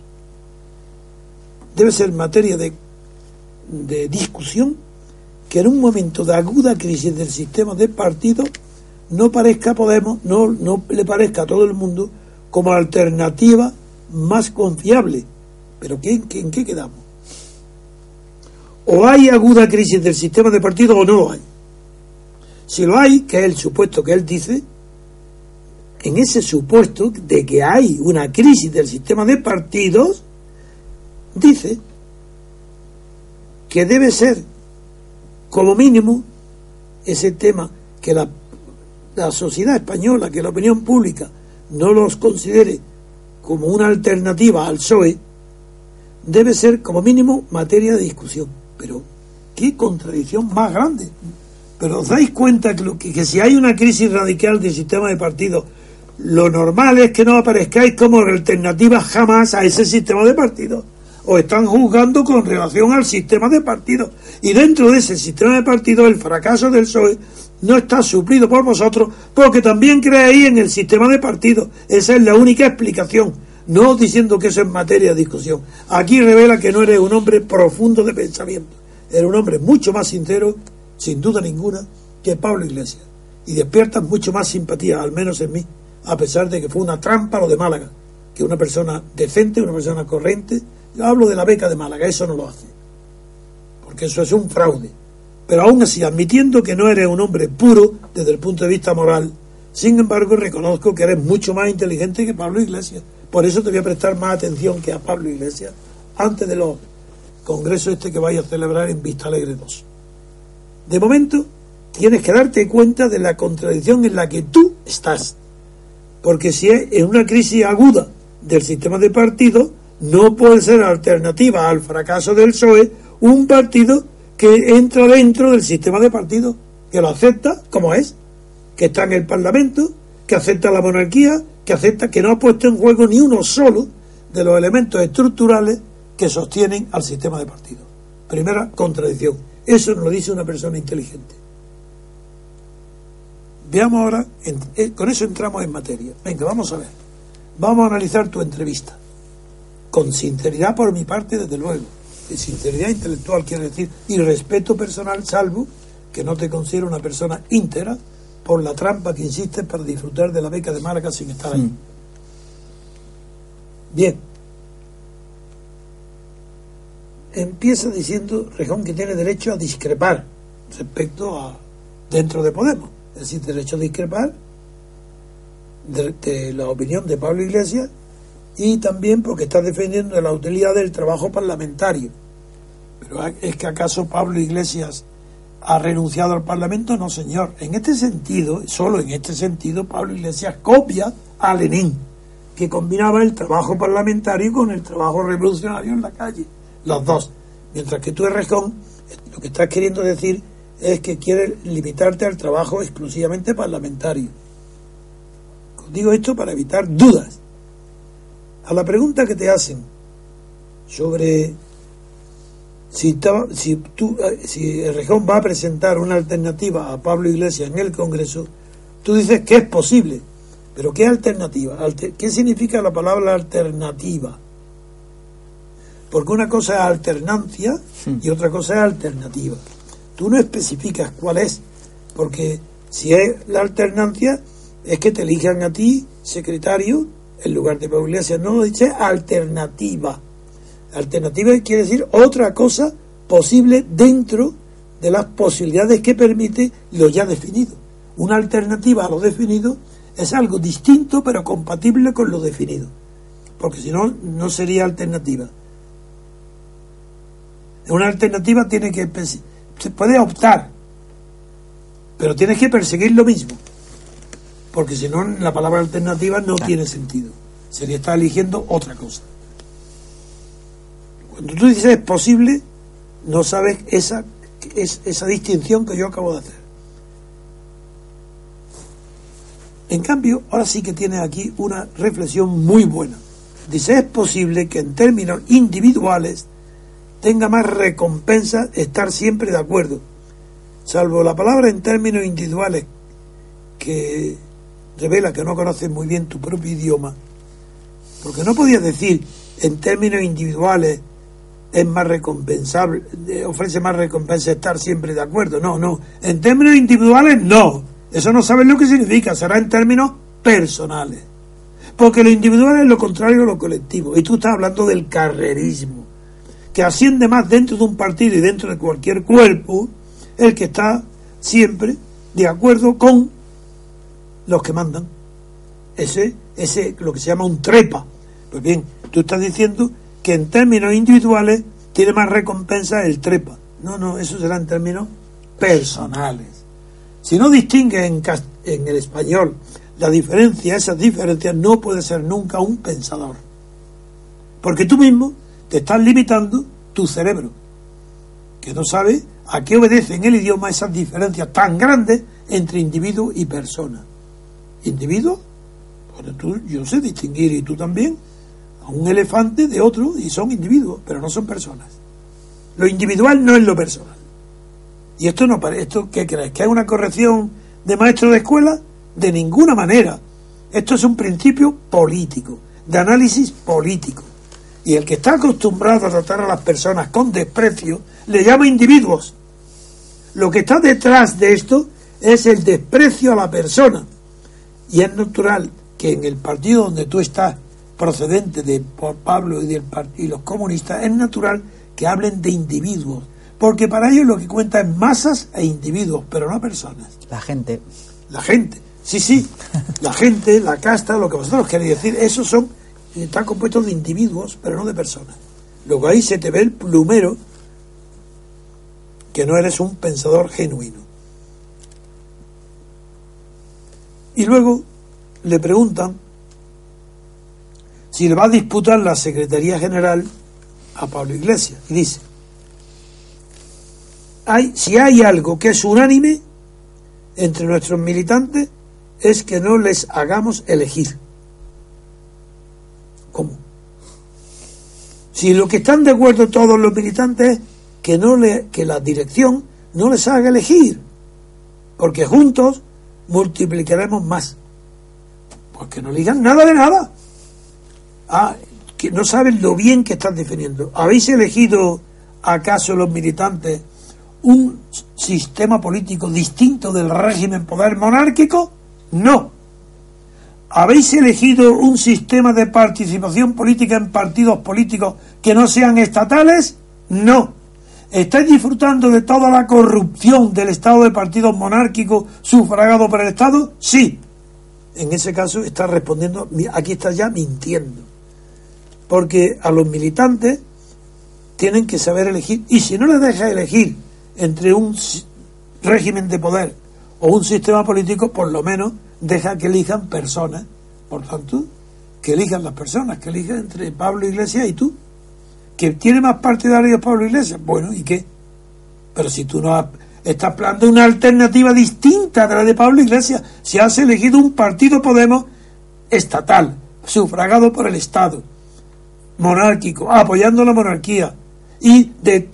Debe ser materia de, de discusión que en un momento de aguda crisis del sistema de partidos no parezca Podemos, no, no le parezca a todo el mundo como alternativa más confiable. Pero ¿en qué quedamos? O hay aguda crisis del sistema de partidos o no lo hay. Si lo hay, que es el supuesto que él dice, en ese supuesto de que hay una crisis del sistema de partidos, dice que debe ser, como mínimo, ese tema que la, la sociedad española, que la opinión pública no los considere como una alternativa al PSOE, debe ser como mínimo materia de discusión. Pero qué contradicción más grande. Pero os dais cuenta que, si hay una crisis radical del sistema de partidos, lo normal es que no aparezcáis como alternativa jamás a ese sistema de partidos. Os están juzgando con relación al sistema de partidos. Y dentro de ese sistema de partidos, el fracaso del PSOE no está suplido por vosotros porque también creéis en el sistema de partidos. Esa es la única explicación no diciendo que eso es materia de discusión. Aquí revela que no eres un hombre profundo de pensamiento. Eres un hombre mucho más sincero, sin duda ninguna, que Pablo Iglesias. y despiertan mucho más simpatía, al menos en mí, a pesar de que fue una trampa lo de Málaga, que una persona decente, una persona corriente, yo hablo de la beca de Málaga, eso no lo hace, porque eso es un fraude. Pero aún así, admitiendo que no eres un hombre puro desde el punto de vista moral, sin embargo reconozco que eres mucho más inteligente que Pablo Iglesias. Por eso te voy a prestar más atención que a Pablo Iglesias antes de los congresos este que vaya a celebrar en Vista Alegre 2. De momento, tienes que darte cuenta de la contradicción en la que tú estás. Porque si es en una crisis aguda del sistema de partidos, no puede ser alternativa al fracaso del PSOE un partido que entra dentro del sistema de partidos, que lo acepta como es, que está en el Parlamento, que acepta la monarquía, que acepta que no ha puesto en juego ni uno solo de los elementos estructurales que sostienen al sistema de partidos. Primera contradicción. Eso nos lo dice una persona inteligente. Veamos ahora, eh, con eso entramos en materia. Venga, vamos a ver. Vamos a analizar tu entrevista. Con sinceridad por mi parte, desde luego. Y sinceridad intelectual quiere decir, y respeto personal, salvo que no te considero una persona íntegra por la trampa que insistes para disfrutar de la beca de Málaga sin estar ahí. Bien. Empieza diciendo Rejón que tiene derecho a discrepar respecto a dentro de Podemos es decir, derecho a discrepar de, la opinión de Pablo Iglesias y también porque está defendiendo la utilidad del trabajo parlamentario. Pero ¿es que acaso Pablo Iglesias ha renunciado al Parlamento? No, señor. En este sentido, solo en este sentido, Pablo Iglesias copia a Lenin, que combinaba el trabajo parlamentario con el trabajo revolucionario en la calle. Los dos. Mientras que tú, Errejón, lo que estás queriendo decir es que quiere limitarte al trabajo exclusivamente parlamentario. Digo esto para evitar dudas. A la pregunta que te hacen sobre si, si, tú, eh, si el Rejón va a presentar una alternativa a Pablo Iglesias en el Congreso, tú dices que es posible. Pero ¿qué alternativa? ¿Qué significa la palabra alternativa? Porque una cosa es alternancia y otra cosa es alternativa tú no especificas cuál es, porque si es la alternancia, es que te elijan a ti secretario en lugar de Pablo Iglesias. No, dice alternativa. Alternativa quiere decir otra cosa posible dentro de las posibilidades que permite lo ya definido. Una alternativa a lo definido es algo distinto pero compatible con lo definido. Porque si no, no sería alternativa. Una alternativa tiene que se puede optar, pero tienes que perseguir lo mismo, porque si no la palabra alternativa no tiene sentido. Sería estar eligiendo otra cosa. Cuando tú dices es posible, no sabes esa, es, esa distinción que yo acabo de hacer. En cambio, ahora sí que tiene aquí una reflexión muy buena. Dice, es posible que en términos individuales tenga más recompensa estar siempre de acuerdo, salvo la palabra en términos individuales que revela que no conoces muy bien tu propio idioma, porque no podías decir en términos individuales es más recompensable, ofrece más recompensa estar siempre de acuerdo. No, no. En términos individuales, no. Eso no sabes lo que significa. Será en términos personales. Porque lo individual es lo contrario a lo colectivo. Y tú estás hablando del carrerismo que asciende más dentro de un partido y dentro de cualquier cuerpo, el que está siempre de acuerdo con los que mandan. Ese, ese, lo que se llama un trepa. Pues bien, tú estás diciendo que en términos individuales tiene más recompensa el trepa. No, no, eso será en términos personales. Si no distingue en, en el español la diferencia, esas diferencias, no puede ser nunca un pensador. Porque tú mismo te estás limitando tu cerebro, que no sabe a qué obedece en el idioma esas diferencias tan grandes entre individuo y persona. Individuo, bueno, tú, yo sé distinguir y tú también, un elefante de otro y son individuos, pero no son personas. Lo individual no es lo personal. Y esto no esto ¿qué crees? ¿Que es una corrección de maestro de escuela? De ninguna manera. Esto es un principio político, de análisis político. Y el que está acostumbrado a tratar a las personas con desprecio le llama individuos. Lo que está detrás de esto es el desprecio a la persona. Y es natural que en el partido donde tú estás, procedente de por Pablo y, del, y los comunistas, es natural que hablen de individuos. Porque para ellos lo que cuenta es masas e individuos, pero no personas. La gente. La gente. Sí, sí. La gente, la casta, lo que vosotros queréis decir, esos son, están compuestos de individuos, pero no de personas. Luego ahí se te ve el plumero que no eres un pensador genuino. Y luego le preguntan si le va a disputar la Secretaría General a Pablo Iglesias. Y dice, hay, si hay algo que es unánime entre nuestros militantes, es que no les hagamos elegir. ¿Cómo? Si lo que están de acuerdo todos los militantes es que, no le, que la dirección no les haga elegir, porque juntos multiplicaremos más. Porque no digan nada de nada. Ah, que no saben lo bien que están definiendo. ¿Habéis elegido acaso los militantes un sistema político distinto del régimen poder monárquico? No. ¿Habéis elegido un sistema de participación política en partidos políticos que no sean estatales? No. ¿Estáis disfrutando de toda la corrupción del Estado de partidos monárquicos sufragado por el Estado? Sí. En ese caso está respondiendo, aquí está ya mintiendo. Porque a los militantes tienen que saber elegir. Y si no les deja elegir entre un régimen de poder o un sistema político, por lo menos deja que elijan personas. Por tanto, que elijan las personas, que elijan entre Pablo Iglesias y tú que tiene más partidarios Pablo Iglesias. Bueno, ¿y qué? Pero si tú no estás planteando una alternativa distinta de la de Pablo Iglesias, si has elegido un partido Podemos estatal, sufragado por el Estado, monárquico, apoyando la monarquía y de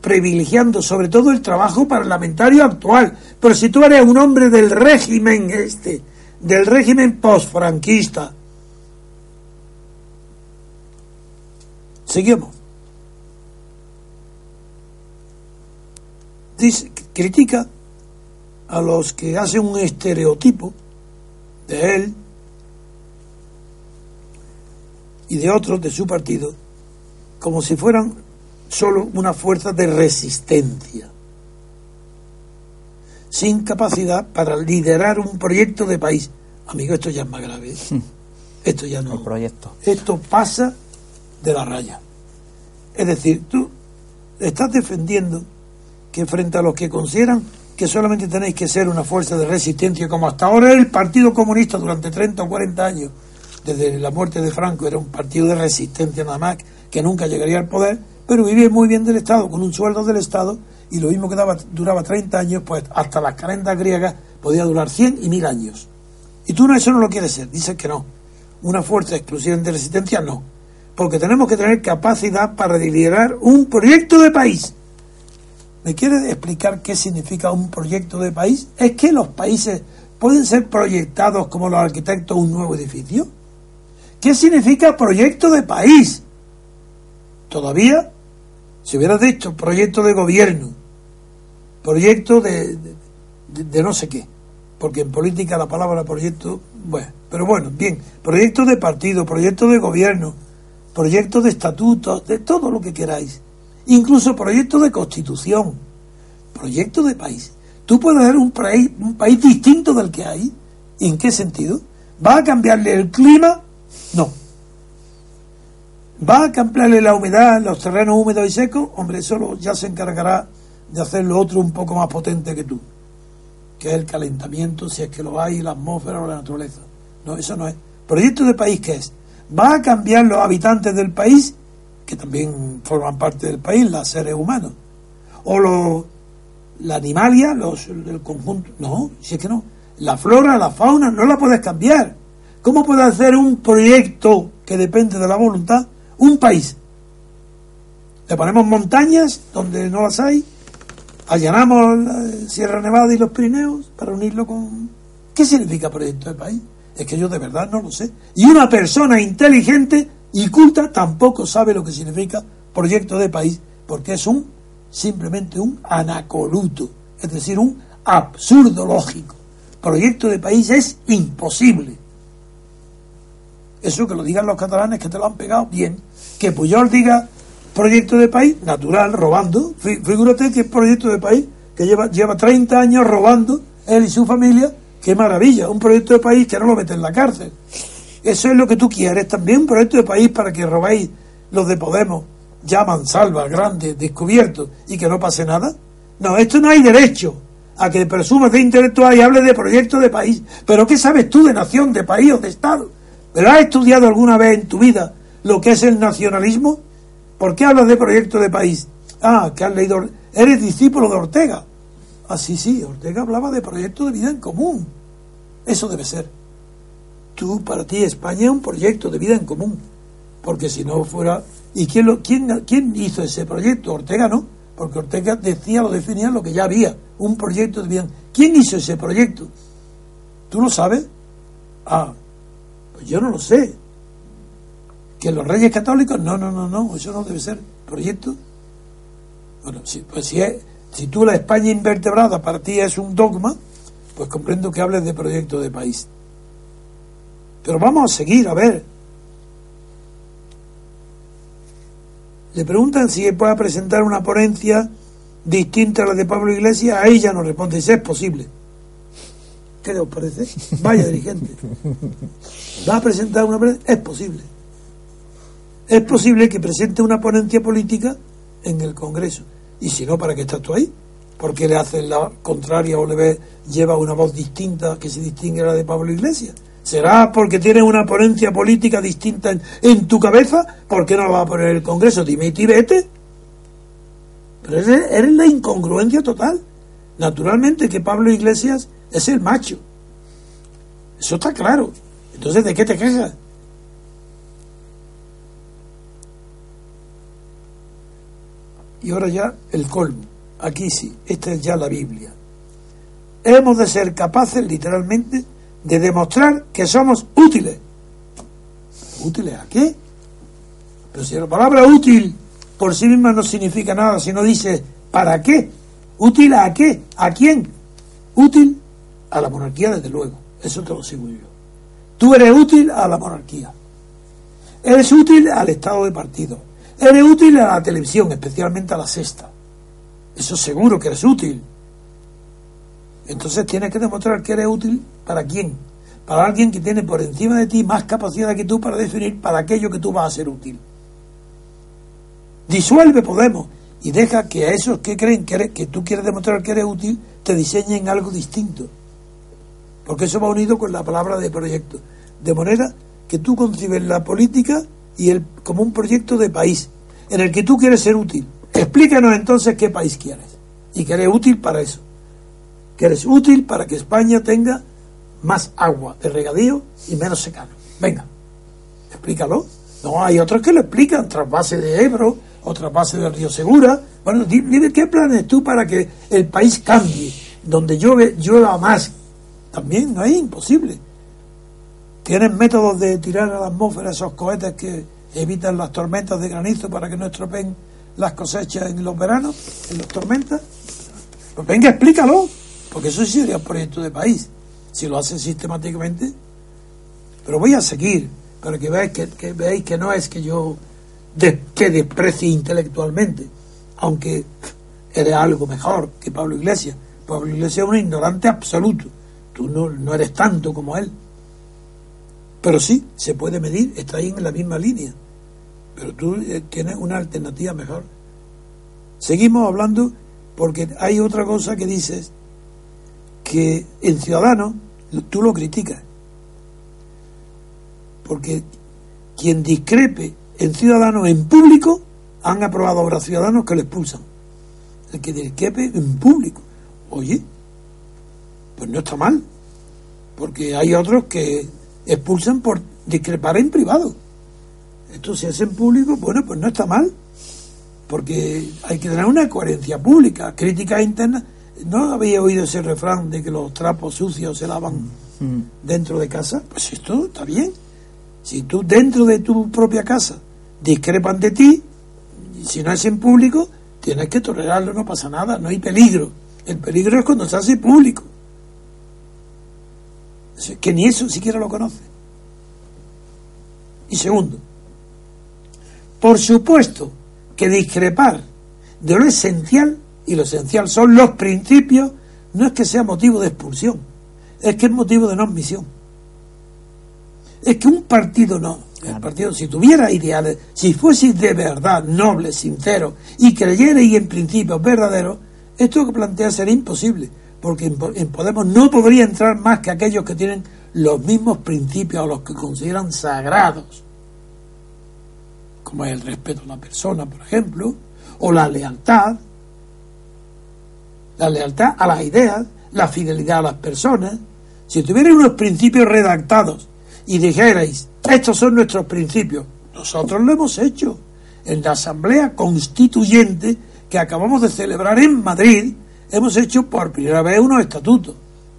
privilegiando sobre todo el trabajo parlamentario actual. Pero si tú eres un hombre del régimen este, del régimen postfranquista, seguimos. dice, critica a los que hacen un estereotipo de él y de otros de su partido como si fueran solo una fuerza de resistencia, sin capacidad para liderar un proyecto de país. Amigo, esto ya es más grave. Hmm. Esto ya no. proyecto. Esto pasa de la raya. Es decir, tú estás defendiendo que frente a los que consideran que solamente tenéis que ser una fuerza de resistencia, como hasta ahora el Partido Comunista durante 30 o 40 años, desde la muerte de Franco, era un partido de resistencia nada más, que nunca llegaría al poder, pero vivía muy bien del Estado, con un sueldo del Estado, y lo mismo que duraba 30 años, pues hasta las calendas griegas podía durar 100 y 1000 años. Y tú no, eso no lo quieres ser, dices que no. Una fuerza exclusiva de resistencia, no. Porque tenemos que tener capacidad para liderar un proyecto de país ¿Me quiere explicar qué significa un proyecto de país? ¿Es que los países pueden ser proyectados como los arquitectos un nuevo edificio? ¿Qué significa proyecto de país? Todavía, si hubiera dicho proyecto de gobierno, proyecto de, de, no sé qué, porque en política la palabra proyecto, bueno, pero bueno, bien, proyecto de partido, proyecto de gobierno, proyecto de estatutos, de todo lo que queráis incluso proyectos de constitución, proyectos de país. ¿Tú puedes ver un país, un país distinto del que hay? ¿En qué sentido? ¿Va a cambiarle el clima? No. ¿Va a cambiarle la humedad, los terrenos húmedos y secos? Hombre, solo ya se encargará de hacerlo otro un poco más potente que tú, que es el calentamiento, si es que lo hay, la atmósfera o la naturaleza. No, eso no es. ¿Proyecto de país qué es? ¿Va a cambiar los habitantes del país? que también forman parte del país, los seres humanos. O los, la animalia, los, el conjunto. No, si es que no. La flora, la fauna, no la puedes cambiar. ¿Cómo puedes hacer un proyecto que depende de la voluntad? Un país. Le ponemos montañas donde no las hay, allanamos la Sierra Nevada y los Pirineos para unirlo con... ¿Qué significa proyecto de país? Es que yo de verdad no lo sé. Y una persona inteligente y culta tampoco sabe lo que significa proyecto de país, porque es un simplemente un anacoluto, es decir, un absurdo lógico. Proyecto de país es imposible. Eso que lo digan los catalanes que te lo han pegado bien. Que Puyol diga proyecto de país, natural, robando. Figúrate que es proyecto de país, que lleva, lleva 30 años robando, él y su familia. Qué maravilla, un proyecto de país que no lo mete en la cárcel. Eso es lo que tú quieres, también un proyecto de país para que robéis los de Podemos, llaman salva, grande, descubierto, y que no pase nada. No, esto no hay derecho a que presumas de intelectual y hables de proyecto de país. Pero ¿qué sabes tú de nación, de país o de Estado? ¿Pero has estudiado alguna vez en tu vida lo que es el nacionalismo? ¿Por qué hablas de proyecto de país? Ah, que has leído. Eres discípulo de Ortega. Ah, sí, sí, Ortega hablaba de proyecto de vida en común. Eso debe ser. Tú, para ti, España es un proyecto de vida en común. Porque si no fuera. ¿Y quién, hizo ese proyecto? Ortega no. Porque Ortega decía, lo definía lo que ya había. Un proyecto de vida. ¿Quién hizo ese proyecto? ¿Tú lo sabes? Ah, pues yo no lo sé que los reyes católicos, no, no, no, no, eso no debe ser proyecto. Bueno, si, pues si, es, si tú la España invertebrada para ti es un dogma, pues comprendo que hables de proyecto de país. Pero vamos a seguir, a ver. Le preguntan si puede presentar una ponencia distinta a la de Pablo Iglesias, a ella no responde, si es posible. ¿Qué os parece? Vaya dirigente. ¿Va a presentar una ponencia? Es posible es posible que presente una ponencia política en el Congreso. Y si no, ¿para qué estás tú ahí? porque le haces la contraria o le ves, lleva una voz distinta que se distingue a la de Pablo Iglesias? ¿Será porque tienes una ponencia política distinta en, tu cabeza? ¿Por qué no la va a poner el Congreso? Dime y vete. Pero eres, eres la incongruencia total. Naturalmente que Pablo Iglesias es el macho. Eso está claro. Entonces, ¿de qué te quejas? Y ahora ya el colmo. Aquí sí, esta es ya la Biblia. Hemos de ser capaces, literalmente, de demostrar que somos útiles. ¿Útiles a qué? Pero si la palabra útil por sí misma no significa nada, si no dice ¿para qué? ¿Útil a qué? ¿A quién? Útil a la monarquía, desde luego. Eso te lo sigo yo. Tú eres útil a la monarquía. Eres útil al Estado de partido. Eres útil a la televisión, especialmente a la sexta. Eso seguro que eres útil. Entonces tienes que demostrar que eres útil para quién. Para alguien que tiene por encima de ti más capacidad que tú para definir para aquello que tú vas a ser útil. Disuelve Podemos y deja que a esos que creen que, que tú quieres demostrar que eres útil te diseñen algo distinto. Porque eso va unido con la palabra de proyecto. De manera que tú concibes la política y el, como un proyecto de país en el que tú quieres ser útil. Explícanos entonces qué país quieres y que eres útil para eso. Que eres útil para que España tenga más agua de regadío y menos secano. Venga, explícalo. No, hay otros que lo explican, trasvase de Ebro, otra base del Río Segura. Bueno, dime qué planes tú para que el país cambie, donde llueve, llueva más. También es imposible. ¿Tienen métodos de tirar a la atmósfera esos cohetes que evitan las tormentas de granizo para que no estropeen las cosechas en los veranos, en las tormentas? Pues venga, explícalo, porque eso sí sería un proyecto de país, si lo hacen sistemáticamente. Pero voy a seguir, para que veáis que, veáis que no es que yo que desprecie intelectualmente, aunque eres algo mejor que Pablo Iglesias. Pablo Iglesias es un ignorante absoluto, tú no, no eres tanto como él. Pero sí, se puede medir, está ahí en la misma línea. Pero tú eh, tienes una alternativa mejor. Seguimos hablando porque hay otra cosa que dices que en Ciudadanos tú lo criticas. Porque quien discrepe en Ciudadanos en público han aprobado ahora Ciudadanos que lo expulsan. El que discrepe en público. Oye, pues no está mal. Porque hay otros que expulsan por discrepar en privado. Esto se hace en público, bueno, pues no está mal, porque hay que tener una coherencia pública, críticas internas. ¿No había oído ese refrán de que los trapos sucios se lavan mm. dentro de casa? Pues esto está bien. Si tú dentro de tu propia casa discrepan de ti, si no es en público, tienes que tolerarlo, no pasa nada, no hay peligro. El peligro es cuando se hace público. Que ni eso siquiera lo conoce. Y segundo, por supuesto que discrepar de lo esencial, y lo esencial son los principios, no es que sea motivo de expulsión, es que es motivo de no admisión. Es que un partido no, el partido, si tuviera ideales, si fuese de verdad noble, sincero y creyera y en principios verdaderos, esto que plantea sería imposible, porque en Podemos no podría entrar más que aquellos que tienen los mismos principios a los que consideran sagrados, como el respeto a la persona, por ejemplo, o la lealtad, la lealtad a las ideas, la fidelidad a las personas. Si tuvierais unos principios redactados y dijerais, estos son nuestros principios, nosotros lo hemos hecho en la Asamblea Constituyente que acabamos de celebrar en Madrid, hemos hecho por primera vez unos estatutos.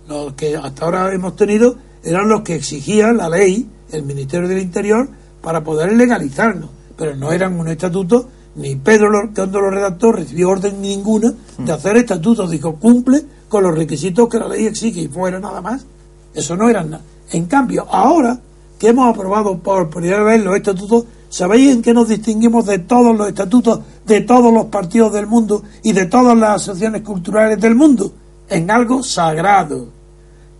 Los que hasta ahora hemos tenido eran los que exigía la ley, el Ministerio del Interior, para poder legalizarlo. Pero no eran un estatuto, ni Pedro, cuando lo redactó, recibió orden ninguna de hacer estatutos. Dijo, cumple con los requisitos que la ley exige y fuera nada más. Eso no era nada. En cambio, ahora que hemos aprobado por primera vez los estatutos, ¿sabéis en qué nos distinguimos de todos los estatutos de todos los partidos del mundo y de todas las asociaciones culturales del mundo? En algo sagrado,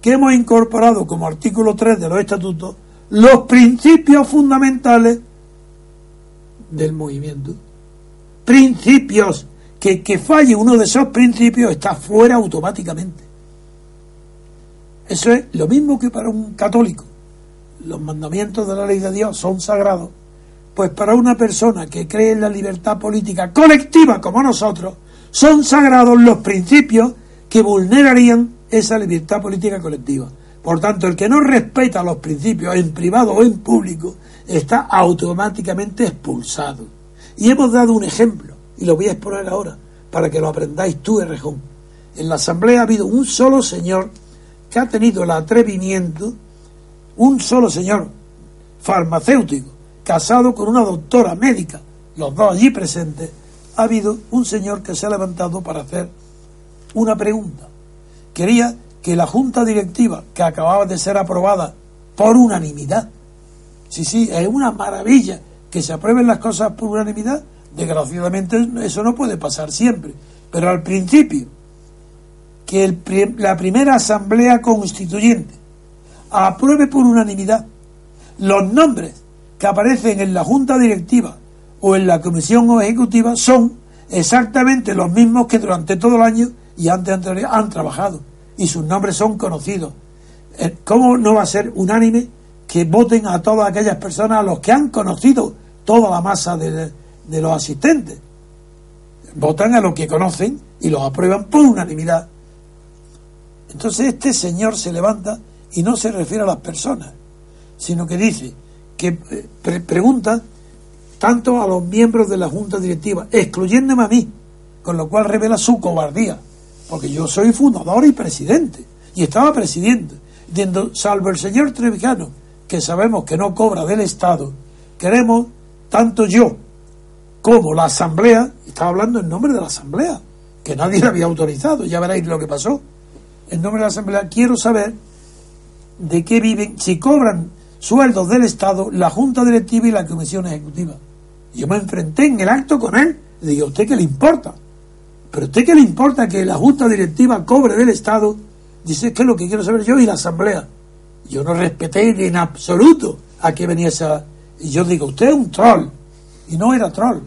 que hemos incorporado como artículo 3 de los estatutos los principios fundamentales del movimiento. Principios que, que falle uno de esos principios está fuera automáticamente. Eso es lo mismo que para un católico. Los mandamientos de la ley de Dios son sagrados. Pues para una persona que cree en la libertad política colectiva como nosotros, son sagrados los principios que vulnerarían esa libertad política colectiva. Por tanto, el que no respeta los principios en privado o en público está automáticamente expulsado. Y hemos dado un ejemplo, y lo voy a exponer ahora, para que lo aprendáis tú, Errejón. En la Asamblea ha habido un solo señor que ha tenido el atrevimiento, un solo señor farmacéutico, casado con una doctora médica, los dos allí presentes, ha habido un señor que se ha levantado para hacer una pregunta. Quería que la junta directiva, que acababa de ser aprobada por unanimidad, sí, sí, es una maravilla que se aprueben las cosas por unanimidad, desgraciadamente eso no puede pasar siempre, pero al principio que la primera asamblea constituyente apruebe por unanimidad los nombres que aparecen en la junta directiva o en la comisión ejecutiva son exactamente los mismos que durante todo el año y antes han trabajado y sus nombres son conocidos. Eh, ¿Cómo no va a ser unánime que voten a todas aquellas personas a los que han conocido toda la masa de, de los asistentes? Votan a los que conocen y los aprueban por unanimidad. Entonces este señor se levanta y no se refiere a las personas, sino que dice que eh, pregunta tanto a los miembros de la Junta Directiva, excluyéndome a mí, con lo cual revela su cobardía, porque yo soy fundador y presidente, y estaba presidiendo, diciendo, salvo el señor Trevijano, que sabemos que no cobra del Estado, queremos, tanto yo como la Asamblea, estaba hablando en nombre de la Asamblea, que nadie le había autorizado, ya veréis lo que pasó, en nombre de la Asamblea, quiero saber de qué viven, si cobran sueldos del Estado, la Junta Directiva y la Comisión Ejecutiva. Yo me enfrenté en el acto con él, le digo, ¿a usted qué le importa? ¿Pero a usted qué le importa que la Junta Directiva cobre del Estado? Dice, que es lo que quiero saber yo y la Asamblea. Yo no respeté en absoluto a qué venía esa... Y yo digo, usted es un troll. Y no era troll.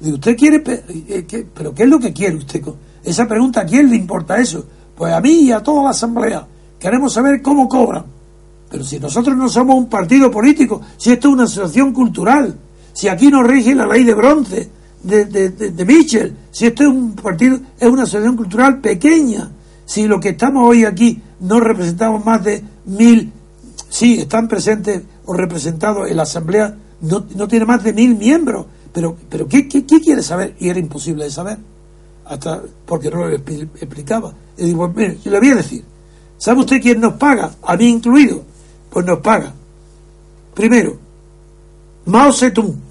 Digo, ¿usted quiere... Eh, ¿Pero qué es lo que quiere usted? Esa pregunta, ¿a quién le importa eso? Pues a mí y a toda la Asamblea. Queremos saber cómo cobran. Pero si nosotros no somos un partido político, si esto es una asociación cultural, si aquí no rige la ley de bronce de, de, Mitchell, si esto es un partido, es una asociación cultural pequeña, si lo que estamos hoy aquí no representamos más de mil, sí, están presentes o representados en la Asamblea, no, no tiene más de mil miembros, pero, pero ¿qué, qué, qué quiere saber? Y era imposible de saber, hasta porque no lo explicaba. Y digo, mire, yo le voy a decir, ¿sabe usted quién nos paga? A mí incluido, pues nos paga. Primero, Mao Zedong,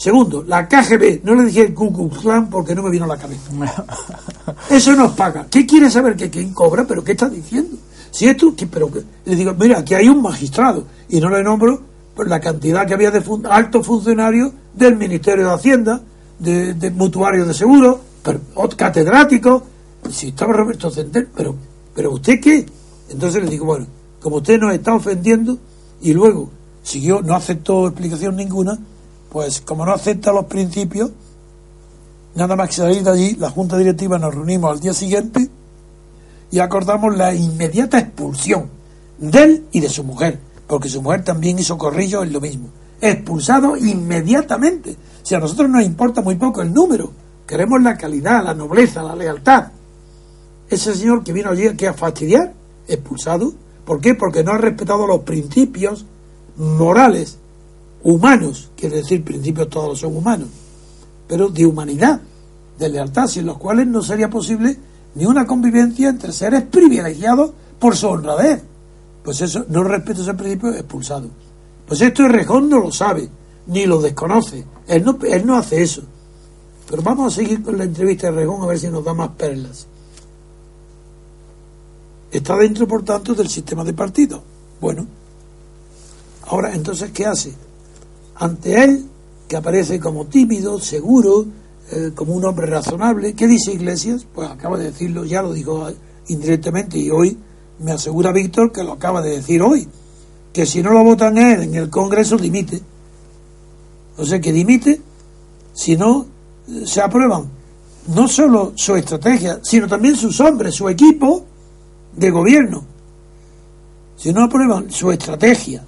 Segundo, la KGB, no le dije el Ku Klux Klan porque no me vino a la cabeza. Eso nos paga. ¿Qué quiere saber que quién cobra? ¿Pero qué está diciendo? Si esto, pero que, le digo, mira, aquí hay un magistrado y no le nombro por la cantidad que había de altos funcionarios del Ministerio de Hacienda, de, de mutuarios de seguro, pero, catedráticos. Si estaba Roberto Centeno, pero, pero ¿usted qué? Entonces le digo, bueno, como usted nos está ofendiendo y luego siguió, no aceptó explicación ninguna, pues como no acepta los principios, nada más que salir de allí, la Junta Directiva nos reunimos al día siguiente y acordamos la inmediata expulsión de él y de su mujer, porque su mujer también hizo corrillo en lo mismo. Expulsado inmediatamente. Si a nosotros nos importa muy poco el número, queremos la calidad, la nobleza, la lealtad. Ese señor que vino allí aquí a fastidiar, expulsado. ¿Por qué? Porque no ha respetado los principios morales, humanos, quiere decir principios todos son humanos, pero de humanidad, de lealtad, sin los cuales no sería posible ni una convivencia entre seres privilegiados por su honradez. Pues eso, no respeto ese principio, expulsado. Pues esto Rejón no lo sabe, ni lo desconoce. Él no, él no hace eso. Pero vamos a seguir con la entrevista de Rejón a ver si nos da más perlas. Está dentro, por tanto, del sistema de partido. Bueno, ahora entonces, ¿qué hace? Ante él, que aparece como tímido, seguro, eh, como un hombre razonable. ¿Qué dice Iglesias? Pues acaba de decirlo, ya lo dijo indirectamente y hoy me asegura Víctor que lo acaba de decir hoy, que si no lo votan él en el Congreso dimite. O sea que dimite si no eh, se aprueban no solo su estrategia, sino también sus hombres, su equipo de gobierno. Si no aprueban su estrategia,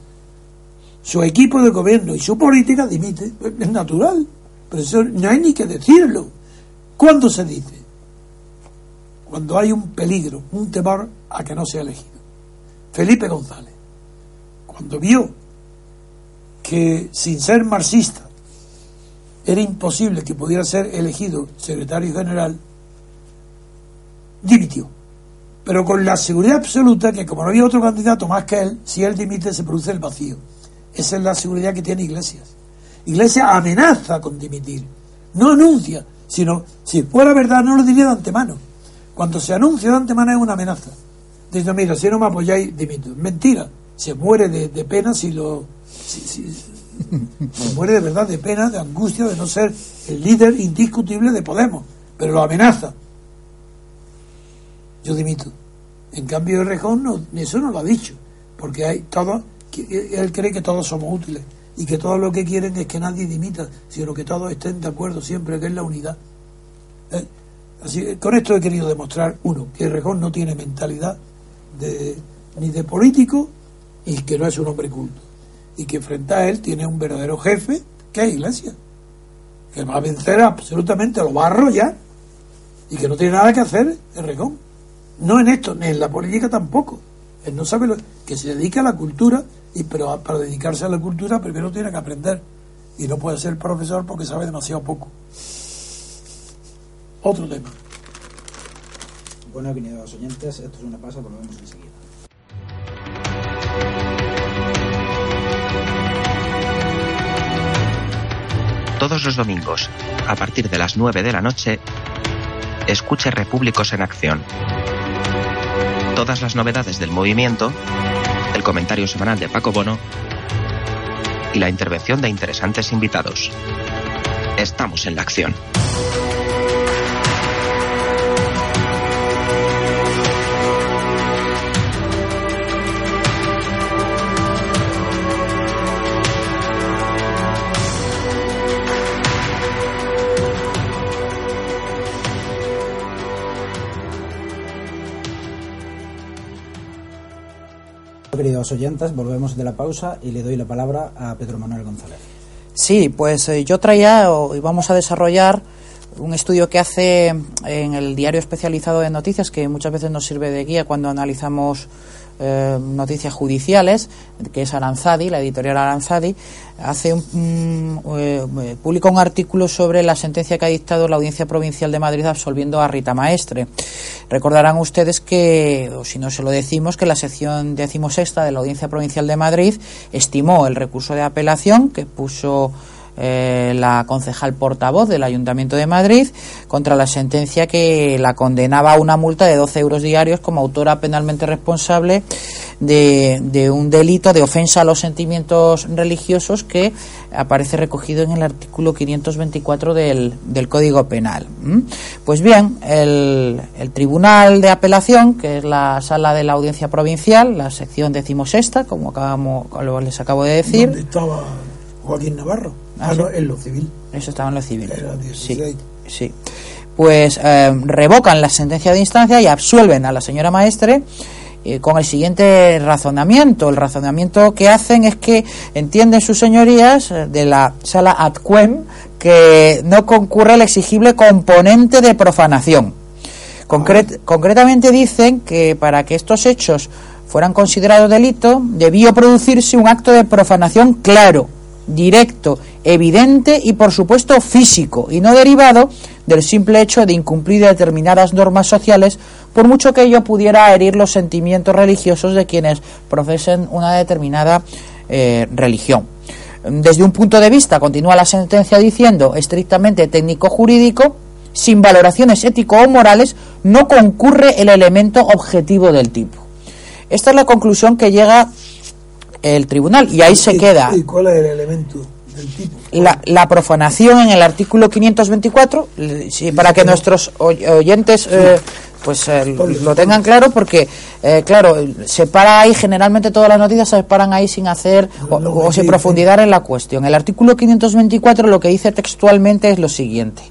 su equipo de gobierno y su política, dimite. Es natural. Pero eso no hay ni que decirlo. ¿Cuándo se dice? Cuando hay un peligro, un temor a que no sea elegido. Felipe González, cuando vio que sin ser marxista era imposible que pudiera ser elegido secretario general, dimitió. Pero con la seguridad absoluta que como no había otro candidato más que él, si él dimite se produce el vacío. Esa es la seguridad que tiene Iglesias. Iglesia amenaza con dimitir, no anuncia, sino si fuera verdad no lo diría de antemano. Cuando se anuncia de antemano es una amenaza. Dice, mira, si no me apoyáis, dimito. Mentira, se muere de, pena si lo... se muere de verdad de pena, de angustia, de no ser el líder indiscutible de Podemos, pero lo amenaza. Yo dimito. En cambio, el Rejón no, eso no lo ha dicho, porque hay todo, él cree que todos somos útiles y que todo lo que quieren es que nadie dimita, sino que todos estén de acuerdo siempre, que es la unidad. Eh, así, con esto he querido demostrar, uno, que Rejón no tiene mentalidad de, ni de político y que no es un hombre culto. Y que frente a él tiene un verdadero jefe, que es Iglesia, que va a vencer absolutamente, lo va a arrollar y que no tiene nada que hacer el Rejón. No en esto, ni en la política tampoco. Él no sabe lo, que se dedica a la cultura y pero para dedicarse a la cultura primero tiene que aprender y no puede ser profesor porque sabe demasiado poco. Otro tema. Bueno, queridos oyentes, esto es una pausa, volvemos enseguida. Todos los domingos, a partir de las 9 de la noche, escuche Repúblicos en Acción. Todas las novedades del movimiento el comentario semanal de Paco Bono y la intervención de interesantes invitados. Estamos en la acción. Queridos oyentes, volvemos de la pausa y le doy la palabra a Pedro Manuel González. Sí, pues eh, yo traía y vamos a desarrollar un estudio que hace en el diario especializado de noticias que muchas veces nos sirve de guía cuando analizamos eh, noticias judiciales, que es Aranzadi, la editorial Aranzadi, hace un, eh, publica un artículo sobre la sentencia que ha dictado la Audiencia Provincial de Madrid absolviendo a Rita Maestre. Recordarán ustedes que, o si no se lo decimos, que la sección decimosexta de la Audiencia Provincial de Madrid estimó el recurso de apelación que puso eh, la concejal portavoz del Ayuntamiento de Madrid contra la sentencia que la condenaba a una multa de 12 euros diarios como autora penalmente responsable de, un delito de ofensa a los sentimientos religiosos que aparece recogido en el artículo 524 del, del Código Penal. Pues bien, el, el, Tribunal de Apelación, que es la sala de la Audiencia Provincial, la sección decimosexta, como acabamos, les acabo de decir. ¿Dónde estaba Joaquín Navarro? Ah, en lo civil. Eso estaba en lo civil. sí, sí. Pues eh, revocan la sentencia de instancia y absuelven a la señora maestre eh, con el siguiente razonamiento. El razonamiento que hacen es que entienden sus señorías eh, de la sala Atquem que no concurre el exigible componente de profanación. concretamente dicen que para que estos hechos fueran considerados delito, debió producirse un acto de profanación claro, directo, evidente y por supuesto físico y no derivado del simple hecho de incumplir determinadas normas sociales por mucho que ello pudiera herir los sentimientos religiosos de quienes profesen una determinada eh, religión. Desde un punto de vista, continúa la sentencia diciendo, estrictamente técnico-jurídico, sin valoraciones ético o morales, no concurre el elemento objetivo del tipo. Esta es la conclusión que llega el tribunal y ahí se queda. ¿Y cuál es el elemento tipo? La, profanación en el artículo 524, para que nuestros oyentes eh, pues eh, lo tengan claro porque eh, claro se para ahí generalmente todas las noticias se paran ahí sin hacer o, sin profundizar en la cuestión. El artículo 524 lo que dice textualmente es lo siguiente.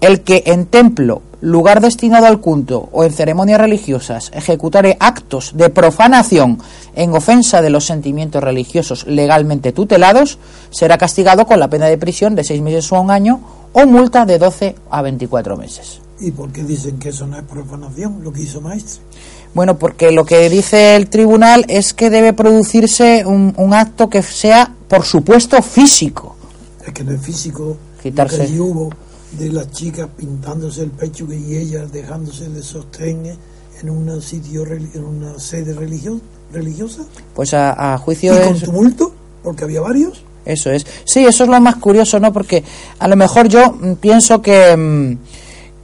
El que en templo lugar destinado al culto o en ceremonias religiosas ejecutare actos de profanación en ofensa de los sentimientos religiosos legalmente tutelados, será castigado con la pena de prisión de seis meses o un año o multa de 12 a 24 meses. ¿Y por qué dicen que eso no es profanación, lo que hizo Maestre? Bueno, porque lo que dice el tribunal es que debe producirse un, acto que sea, por supuesto, físico. Es que no es físico. Quitarse. que hubo de las chicas pintándose el pecho y ellas dejándose de sostén en un sitio en una sede religiosa. Pues a, juicio de con tumulto porque había varios. Eso es. Sí eso es lo más curioso no porque a lo mejor yo mm, pienso que mm,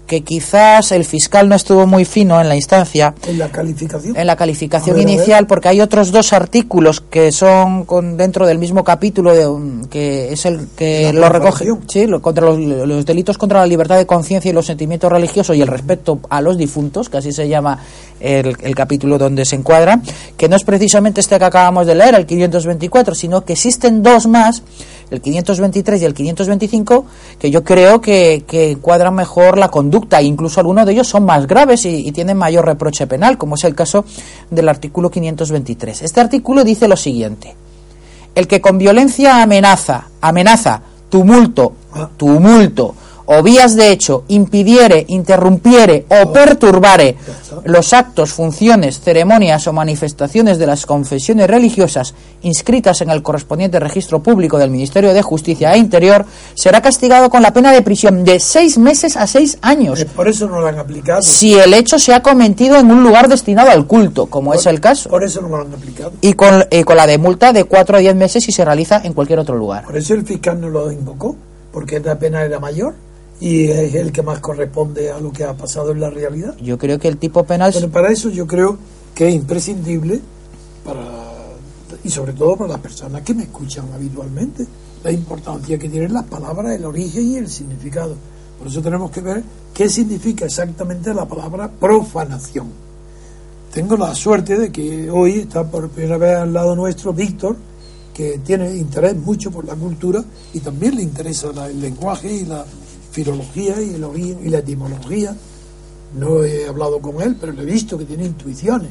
que quizás el fiscal no estuvo muy fino en la instancia. En la calificación. En la calificación inicial, porque hay otros dos artículos que son con, dentro del mismo capítulo, de, que es el que lo recoge. Sí, contra los, delitos contra la libertad de conciencia y los sentimientos religiosos y el respeto a los difuntos, que así se llama el, el capítulo donde se encuadra, que no es precisamente este que acabamos de leer, el 524, sino que existen dos más el 523 y el 525, que yo creo que, que encuadran mejor la conducta, incluso algunos de ellos son más graves y, tienen mayor reproche penal, como es el caso del artículo 523. Este artículo dice lo siguiente: el que con violencia amenaza, amenaza, tumulto, tumulto, o vías de hecho impidiere, interrumpiere o perturbare los actos, funciones, ceremonias o manifestaciones de las confesiones religiosas inscritas en el correspondiente registro público del Ministerio de Justicia e Interior, será castigado con la pena de prisión de seis meses a seis años. Por eso no lo han aplicado. Si el hecho se ha cometido en un lugar destinado al culto, como es el caso. Por eso no lo han aplicado. Y con, y con la de multa de cuatro a diez meses si se realiza en cualquier otro lugar. Por eso el fiscal no lo invocó, porque la pena era mayor y es el que más corresponde a lo que ha pasado en la realidad. Yo creo que el tipo penal... Pero para eso yo creo que es imprescindible para y sobre todo para las personas que me escuchan habitualmente la importancia que tienen las palabras, el origen y el significado. Por eso tenemos que ver qué significa exactamente la palabra profanación. Tengo la suerte de que hoy está por primera vez al lado nuestro Víctor, que tiene interés mucho por la cultura y también le interesa el lenguaje y la filología y, el y la etimología. No he hablado con él, pero le he visto que tiene intuiciones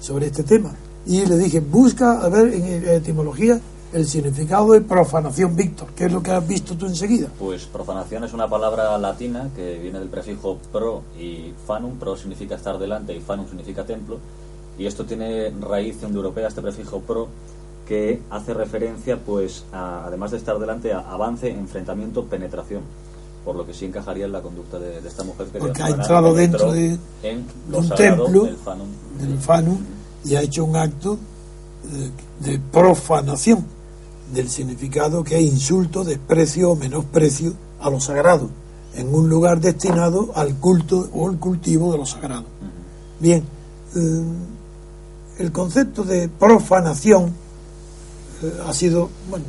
sobre este tema. Y le dije, busca a ver en etimología el significado de profanación, Víctor. ¿Qué es lo que has visto tú enseguida? Pues profanación es una palabra latina que viene del prefijo pro y fanum. Pro significa estar delante y fanum significa templo. Y esto tiene raíz europea, este prefijo pro, que hace referencia, pues, además de estar delante, a avance, enfrentamiento, penetración por lo que sí encajaría en la conducta de, esta mujer que porque ha entrado dentro de, un templo del fanum, y ha hecho un acto de, profanación del significado que es insulto, desprecio o menosprecio a lo sagrado, en un lugar destinado al culto o el cultivo de lo sagrado. Bien, eh, el concepto de profanación eh, ha sido, bueno,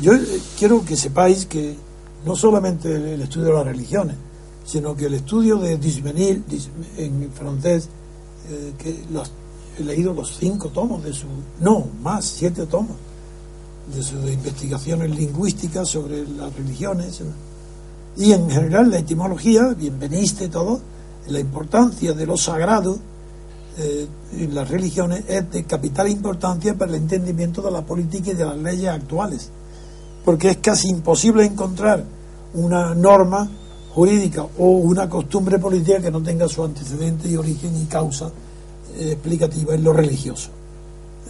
yo eh, quiero que sepáis que no solamente el, estudio de las religiones, sino que el estudio de Dismenil en francés, que los, he leído los cinco tomos de su, no, más, siete tomos de sus investigaciones lingüísticas sobre las religiones. Y en general la etimología, bienveniste todo, la importancia de lo sagrado eh, en las religiones es de capital importancia para el entendimiento de la política y de las leyes actuales, porque es casi imposible encontrar una norma jurídica o una costumbre política que no tenga su antecedente y origen y causa eh, explicativa en lo religioso.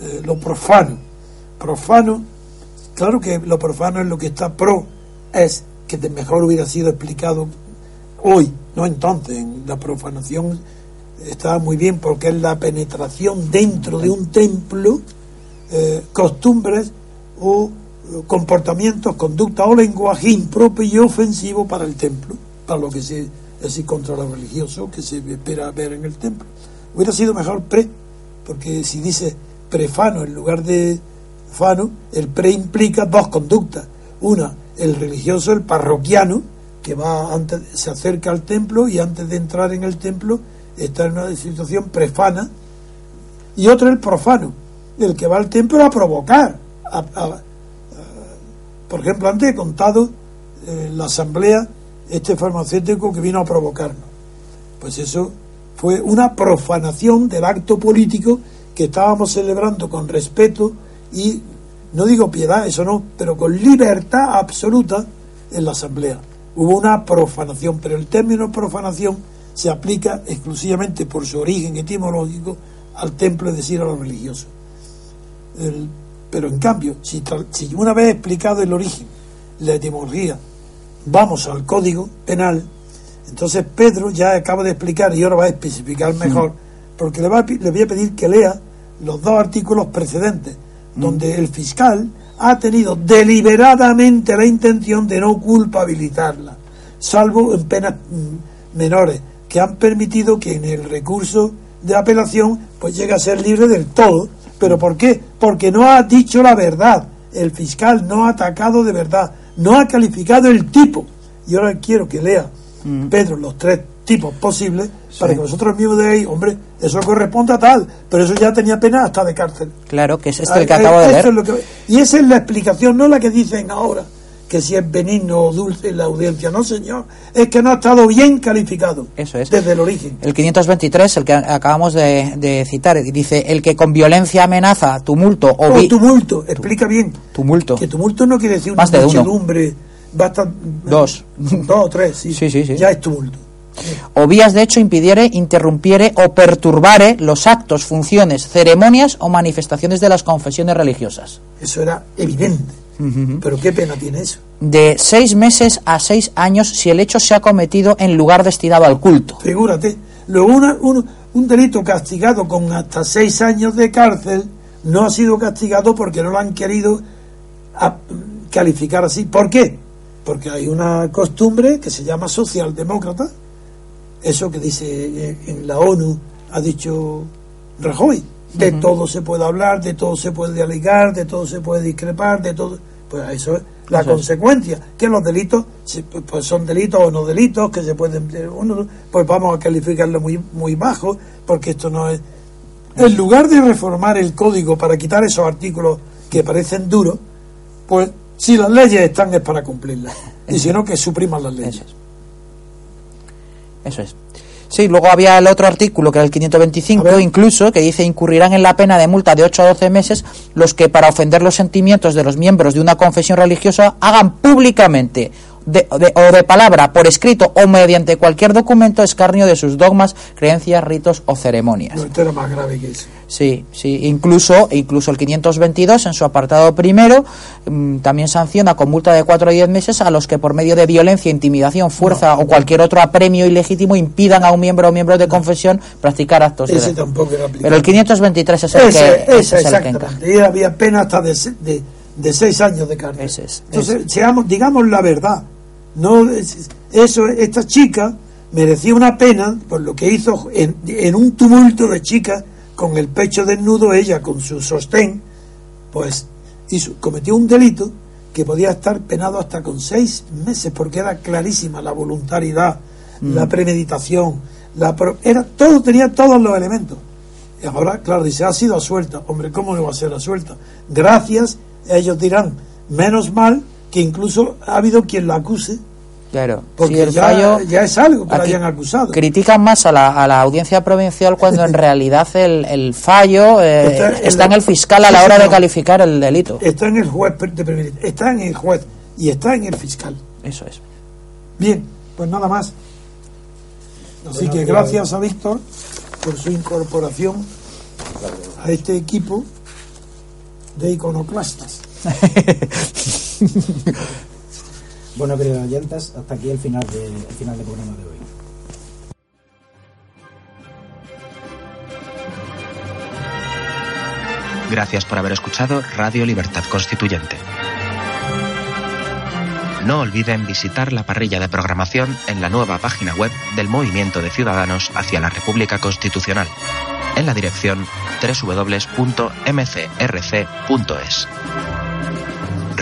Eh, lo profano, profano, claro que lo profano es lo que está pro, es que mejor hubiera sido explicado hoy, no entonces, en la profanación estaba muy bien porque es la penetración dentro de un templo, eh, costumbres o comportamientos, conducta o lenguaje impropio y ofensivo para el templo, para lo que se es contra lo religioso que se espera ver en el templo. Hubiera sido mejor pre, porque si dice prefano en lugar de fano, el pre implica dos conductas. Una, el religioso, el parroquiano, que va antes, se acerca al templo y antes de entrar en el templo está en una situación prefana, y otro el profano, el que va al templo a provocar. Por ejemplo, antes he contado en la asamblea este farmacéutico que vino a provocarnos. Pues eso fue una profanación del acto político que estábamos celebrando con respeto y, no digo piedad, eso no, pero con libertad absoluta en la asamblea. Hubo una profanación, pero el término profanación se aplica exclusivamente por su origen etimológico al templo, es decir, a los religiosos. Pero en cambio, si, si una vez explicado el origen, la etimología, vamos al código penal, entonces Pedro ya acaba de explicar y ahora va a especificar mejor, porque le, va le voy a pedir que lea los dos artículos precedentes, donde el fiscal ha tenido deliberadamente la intención de no culpabilizarla, salvo en penas mm, menores que han permitido que en el recurso de apelación pues llegue a ser libre del todo. ¿Pero por qué? Porque no ha dicho la verdad. El fiscal no ha atacado de verdad, no ha calificado el tipo. Y ahora quiero que lea mm. Pedro los tres tipos posibles para que vosotros mismos digáis, hombre, eso corresponde a tal, pero eso ya tenía pena hasta de cárcel. Claro, que es este el que acabo de ver. y esa es la explicación, no la que dicen ahora que si es benigno o dulce la audiencia. No, señor, es que no ha estado bien calificado. Eso es. Desde el origen. El 523, el que acabamos de, citar, dice: el que con violencia amenaza, tumulto o. o tumulto, explica bien. Tumulto. Que tumulto no quiere decir una muchedumbre. Basta. Dos. Dos o tres, sí. Sí, sí, sí. Ya es tumulto. O vías de hecho impidiere, interrumpiere o perturbare los actos, funciones, ceremonias o manifestaciones de las confesiones religiosas. Eso era evidente. Pero qué pena tiene eso. De seis meses a seis años si el hecho se ha cometido en lugar destinado al culto. Figúrate, luego un, delito castigado con hasta seis años de cárcel no ha sido castigado porque no lo han querido calificar así. ¿Por qué? Porque hay una costumbre que se llama socialdemócrata, eso que dice eh, en la ONU, ha dicho Rajoy, de todo se puede hablar, de todo se puede alegar, de todo se puede discrepar, de todo. Pues eso es la consecuencia, que los delitos pues, pues son delitos o no delitos, que se pueden. pues vamos a calificarlo muy, muy bajo, porque esto no es. En lugar de reformar el código para quitar esos artículos que parecen duros, pues si las leyes están es para cumplirlas. Y si no, que supriman las leyes. Eso es. Sí, luego había el otro artículo, que era el 525, incluso, que dice incurrirán en la pena de multa de 8 a 12 meses los que para ofender los sentimientos de los miembros de una confesión religiosa hagan públicamente de, o de palabra, por escrito o mediante cualquier documento escarnio de sus dogmas, creencias, ritos o ceremonias. No, esto era más grave que eso. Sí, sí, incluso, incluso el 522 en su apartado primero mm, también sanciona con multa de 4 a 10 meses a los que por medio de violencia, intimidación, fuerza o cualquier otro apremio ilegítimo impidan a un miembro o miembro de confesión practicar actos ese tampoco era Pero el 523 es el que, ese, es el que había pena hasta de de seis años de cárcel. Ese es, Entonces, ese. seamos, digamos la verdad. No, es- eso, esta chica merecía una pena por lo que hizo en, en un tumulto de chicas con el pecho desnudo, ella con su sostén, pues hizo, cometió un delito que podía estar penado hasta con seis meses porque era clarísima la voluntariedad, la premeditación, la pro- era todo tenía todos los elementos. Y ahora, claro, dice, ha sido asuelta. Hombre, ¿cómo no va a ser asuelta? Gracias, ellos dirán, menos mal que incluso ha habido quien la acuse, Claro, porque sí, el ya, fallo ya es algo que la aquí hayan acusado. critican más a la, a la audiencia provincial cuando en realidad el, el fallo eh, Está está, en el fiscal a la hora de calificar el delito. Está en el juez de está en el juez y está en el fiscal. Eso es. Bien, pues nada más. Así Bueno, que gracias a Víctor por su incorporación a este equipo de iconoclastas. Bueno, queridos oyentes, hasta aquí el final, de, el final del programa de hoy. Gracias por haber escuchado Radio Libertad Constituyente. No olviden visitar la parrilla de programación en la nueva página web del Movimiento de Ciudadanos hacia la República Constitucional, en la dirección www.mcrc.es.